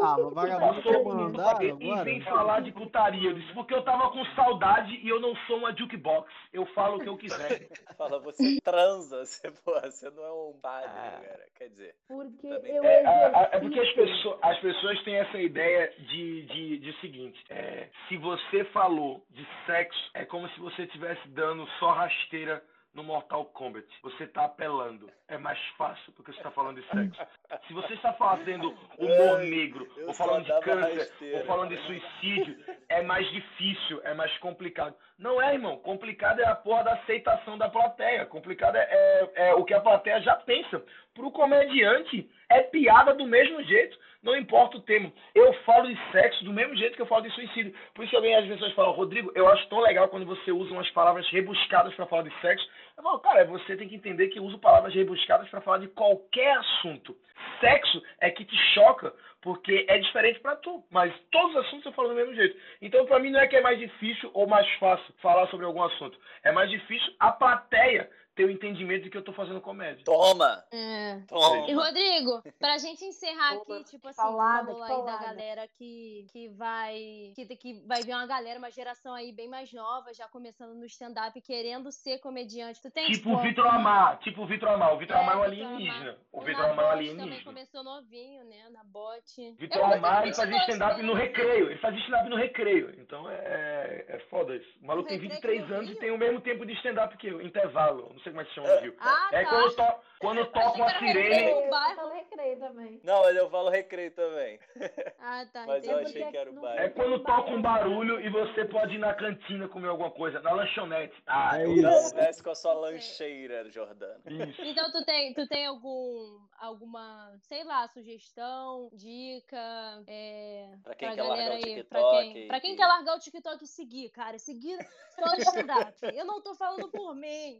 Ah, mas vagabundo quer passou mandar e agora? vem falar de putaria? Eu disse, porque eu tava com saudade e eu não sou uma jukebox. Eu falo o que eu quiser. [LAUGHS] Fala, você transa, [LAUGHS] você, porra, você não é um padre, Ah. cara. Quer dizer, Porque Também eu É, é porque as pessoas, as pessoas têm essa ideia de, de, de seguinte: é, se você falou de sexo, é como se você estivesse dando só rasteira no Mortal Kombat. Você tá apelando. É mais fácil porque você tá falando de sexo. Se você está fazendo humor negro, eu ou falando de câncer, rasteira. ou falando de suicídio, é mais difícil, é mais complicado. Não é, irmão. Complicado é a porra da aceitação da plateia. Complicado é, é, é o que a plateia já pensa. Pro comediante, é piada do mesmo jeito. Não importa o tema. Eu falo de sexo do mesmo jeito que eu falo de suicídio. Por isso que alguém, as pessoas falam, Rodrigo, eu acho tão legal quando você usa umas palavras rebuscadas para falar de sexo. Eu falo, cara, você tem que entender que eu uso palavras rebuscadas para falar de qualquer assunto. Sexo é que te choca, porque é diferente para tu. Mas todos os assuntos eu falo do mesmo jeito. Então, para mim, não é que é mais difícil ou mais fácil falar sobre algum assunto. É mais difícil a plateia ter o entendimento de que eu tô fazendo comédia. Toma! É. Toma! E Rodrigo, pra gente encerrar Opa, aqui, tipo assim, paulada, falou aí da galera que, que vai. Que, que vai vir uma galera, uma geração aí bem mais nova, já começando no stand-up, querendo ser comediante. Tu tem Tipo o Vitor Amar, tipo o Vitor Amar. O Vitor É, Amar é um Vitor alienígena. O O Vitor Amar é um Nabote também alienígena. começou novinho, né? Na bote. Vitor Amar, ele fazia 22 stand-up no também. recreio. Ele fazia stand-up no recreio. Então é, é foda isso. O maluco No tem recreio 23 aqui no anos e tem o mesmo tempo de stand-up que eu. Intervalo. Não sei como é que se chama Rio. Ah, É tá. quando, to quando toca era sirene. Eu falo recreio também. Não, mas eu falo recreio também. Ah, tá. Mas eu achei que era o bairro. É quando toca um barulho e você pode ir na cantina comer alguma coisa. Na lanchonete. Ah, É eu isso. Desce com a sua lancheira, Jordana. Isso. Então tu tem, tu tem algum, alguma, sei lá, sugestão, dica, é, Pra quem pra quer galera largar o aí, pra TikTok quem, pra quem e- quer largar o TikTok e seguir, cara, seguir só o stand-up. Eu não tô falando por mim.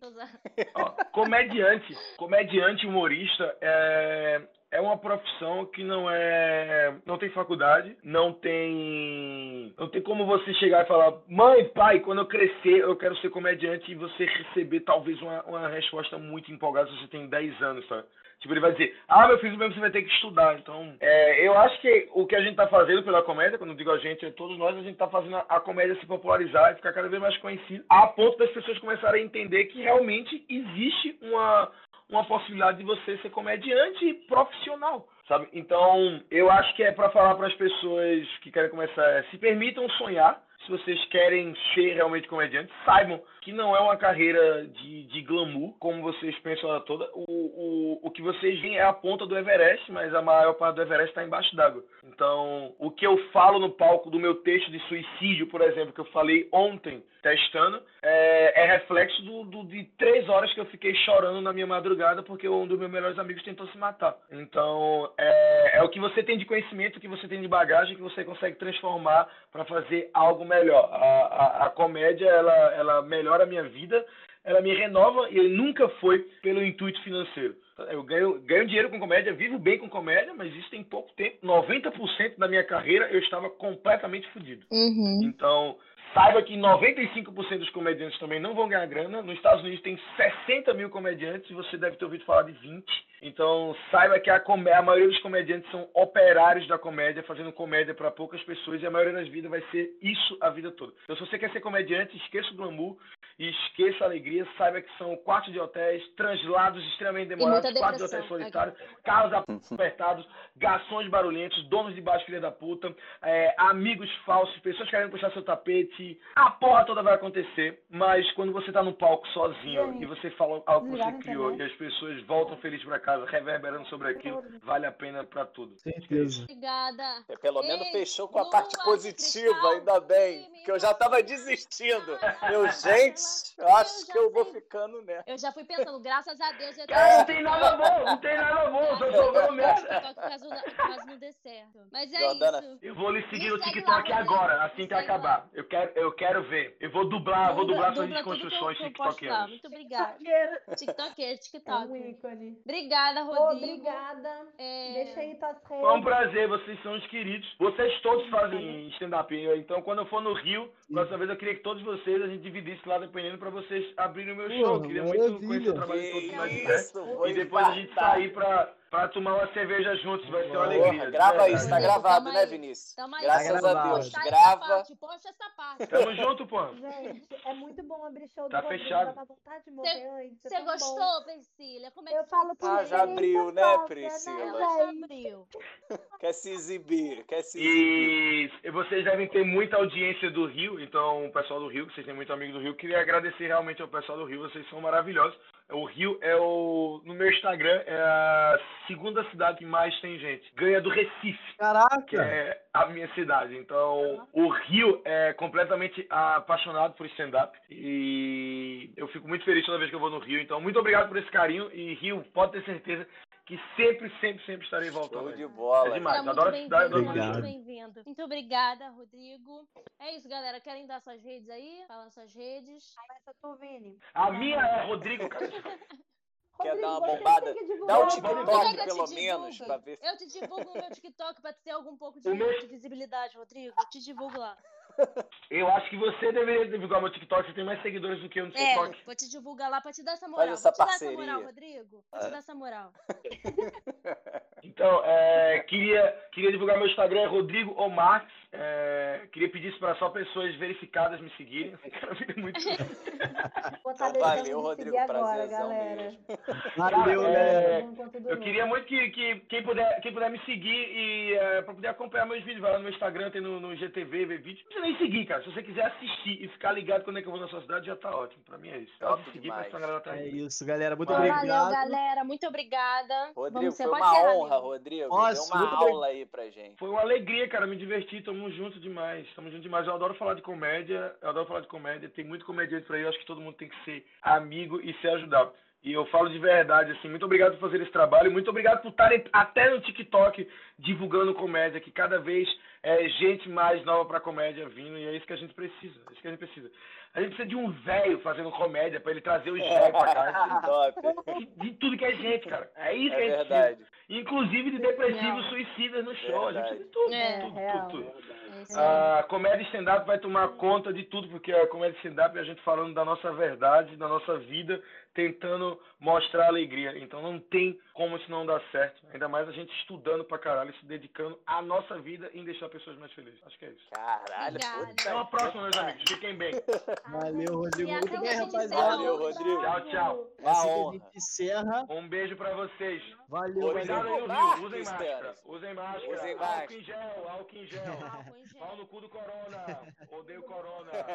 Ó, comediante, comediante humorista é, é uma profissão que não é, não tem faculdade, não tem, não tem como você chegar e falar, mãe, pai, quando eu crescer eu quero ser comediante e você receber talvez uma, uma resposta muito empolgada se você tem 10 anos, sabe? Tipo, ele vai dizer, ah, meu filho, mesmo você vai ter que estudar. Então, é, eu acho que o que a gente tá fazendo pela comédia, quando eu digo a gente, é todos nós, a gente tá fazendo a comédia se popularizar e ficar cada vez mais conhecida, a ponto das pessoas começarem a entender que realmente existe uma, uma possibilidade de você ser comediante profissional, sabe? Então, eu acho que é para falar para as pessoas que querem começar, é, se permitam sonhar, se vocês querem ser realmente comediantes, saibam que não é uma carreira de, de glamour, como vocês pensam toda. O, o, o que vocês veem é a ponta do Everest, mas a maior parte do Everest está embaixo d'água. Então, o que eu falo no palco do meu texto de suicídio, por exemplo, que eu falei ontem, testando, é, é reflexo do, do- de três horas que eu fiquei chorando na minha madrugada porque um dos meus melhores amigos tentou se matar. Então, é, é o que você tem de conhecimento, o que você tem de bagagem que você consegue transformar para fazer algo melhor. A, a, a comédia, ela, ela melhora a minha vida, ela me renova e nunca foi pelo intuito financeiro. Eu ganho, ganho dinheiro com comédia, vivo bem com comédia, mas isso tem pouco tempo. 90% da minha carreira eu estava completamente fodido. Uhum. Então, saiba que 95% dos comediantes também não vão ganhar grana. Nos Estados Unidos tem 60 mil comediantes e você deve ter ouvido falar de 20. Então, saiba que a, a maioria dos comediantes são operários da comédia, fazendo comédia para poucas pessoas e a maioria das vidas vai ser isso a vida toda. Então, se você quer ser comediante, esqueça o glamour e esqueça a alegria. Saiba que são quartos de hotéis, translados extremamente demorados, quartos de hotéis solitários, carros apertados, garçons barulhentos, donos de baixo, filha da puta, é, amigos falsos, pessoas querendo puxar seu tapete. A porra toda vai acontecer, mas quando você tá no palco sozinho e você fala algo que você criou e as pessoas voltam felizes pra casa, reverberando sobre aquilo, vale a pena pra tudo. Certeza. Obrigada. É, Pelo menos Ei, fechou com a parte positiva, ainda bem. Que eu já tava desistindo. Eu, ela- gente, eu eu acho já que eu vou sei. ficando nessa. Eu já fui pensando, graças a Deus eu Cara, não tem nada bom, não tem nada bom, só merda. TikTok caso, caso não dê certo. Mas é Jordana, isso. Eu vou lhe seguir no Me segue TikTok lá, agora, assim que acabar. Eu quero, eu quero ver. Eu vou dublar, vou dublar suas dubla eu- desconstruções eu. Muito obrigada. TikToker, É um TikTok. ícone. Obrigada, Rodrigo. Obrigada. É, Deixa aí tuas redes. Foi um prazer, vocês são os queridos. Vocês todos fazem stand-up. Então, quando eu for no Rio, próxima vez eu queria que todos vocês a gente dividisse lá dependendo pra vocês abrirem o meu show. Eu queria muito maravilha. conhecer o trabalho de todos isso, vou E depois a gente sair pra, pra tomar uma cerveja juntos. Vai ser uma Porra, alegria. de Grava isso, tá Rodrigo, gravado, tamo né, aí. Vinícius? Tamo aí. Graças Tá a. Deus. Essa Grava. parte, posta essa parte. Tamo junto, pô. Gente, é muito bom abrir show do Tá Rodrigo, fechado. dava vontade de morrer antes. é Você bom. gostou, Priscila? Como é que Eu falo por Ah, já abriu, né, fofoca, Priscila? Né, já abriu? [LAUGHS] Quer se exibir, quer se exibir. E vocês devem ter muita audiência do Rio, então o pessoal do Rio, que vocês têm muito amigo do Rio, queria agradecer realmente ao pessoal do Rio, vocês são maravilhosos. O Rio é o. No meu Instagram, é a segunda cidade que mais tem gente. Ganha do Recife. que Caraca! é a minha cidade. Então, o Rio é completamente apaixonado por stand-up e eu fico muito feliz toda vez que eu vou no Rio. Então, muito obrigado por esse carinho e Rio, pode ter certeza que sempre, sempre, sempre estarei voltando. Show de bola. É demais. Adoro cidade, adoro muito bem-vindo. Muito obrigada, Rodrigo. É isso, galera. Querem dar suas redes aí? Fala suas redes. Começa tu, Vini. A minha é Rodrigo, cara. [LAUGHS] Quer dar uma bombada? tem que divulgar Dá o o TikTok, é pelo menos, pra ver se. Eu te divulgo o meu TikTok pra ter algum pouco de, [LAUGHS] meu- de visibilidade, Rodrigo. Eu te divulgo lá. Eu acho que você deveria divulgar meu TikTok, você tem mais seguidores do que eu no É, TikTok. vou te divulgar lá pra te dar essa moral. essa vou te dar essa parceria. moral, Rodrigo. Vou te dar essa moral. [LAUGHS] Então, é, queria, queria divulgar meu Instagram, é Rodrigo Omax. É, queria pedir isso para só pessoas verificadas me seguirem. Muito. [LAUGHS] Então, valeu, Rodrigo, seguir agora, galera. mesmo. [LAUGHS] Valeu, É, do Eu queria muito que, que quem, puder, quem puder me seguir e é, para poder acompanhar meus vídeos, vai lá no meu Instagram, tem no, no GTV, ver vídeo. Não precisa nem seguir, cara. Se você quiser assistir e ficar ligado quando é que eu vou na sua cidade, já tá ótimo. Pra mim é isso. Top Pode seguir, demais. mas a galera tá É isso, galera. Muito Valeu, obrigado. Valeu, galera. Muito obrigada. Rodrigo, Vamos ser foi uma honra. Rodrigo. Nossa, Deu uma aula aí pra gente. Foi uma alegria, cara, me divertir, tamo junto demais, tamo junto demais. Eu adoro falar de comédia, eu adoro falar de comédia, tem muito comediante por aí, eu acho que todo mundo tem que ser amigo e se ajudar. E eu falo de verdade, assim, muito obrigado por fazer esse trabalho, muito obrigado por estarem até no TikTok divulgando comédia, que cada vez é gente mais nova pra comédia vindo, e é isso que a gente precisa, é isso que a gente precisa. A gente precisa de um velho fazendo comédia pra ele trazer os velhos pra cá. [LAUGHS] Top. De, tudo que é gente, cara. É isso É que a gente verdade. precisa. Inclusive de depressivos suicidas no show. A gente precisa de tudo, É, tudo, real. tudo, tudo. É. A comédia stand-up vai tomar conta de tudo, porque a comédia stand-up é a gente falando da nossa verdade, da nossa vida, tentando mostrar alegria. Então não tem como isso não dar certo. Ainda mais a gente estudando pra caralho, se dedicando à nossa vida em deixar pessoas mais felizes. Acho que é isso. Caralho, puta Até uma próxima, meus amigos. Fiquem bem. [LAUGHS] Valeu, Rodrigo. Muito bem, rapaziada. Valeu, Rodrigo. Tchau, tchau. Assim encerra. Um beijo pra vocês. Valeu, Rodrigo. Obrigado valeu. Rio. Usem máscara. Usem máscara. Usem máscara. em gel, álcool em gel. Álcool em gel. Pau no cu do corona. Odeio corona. [LAUGHS]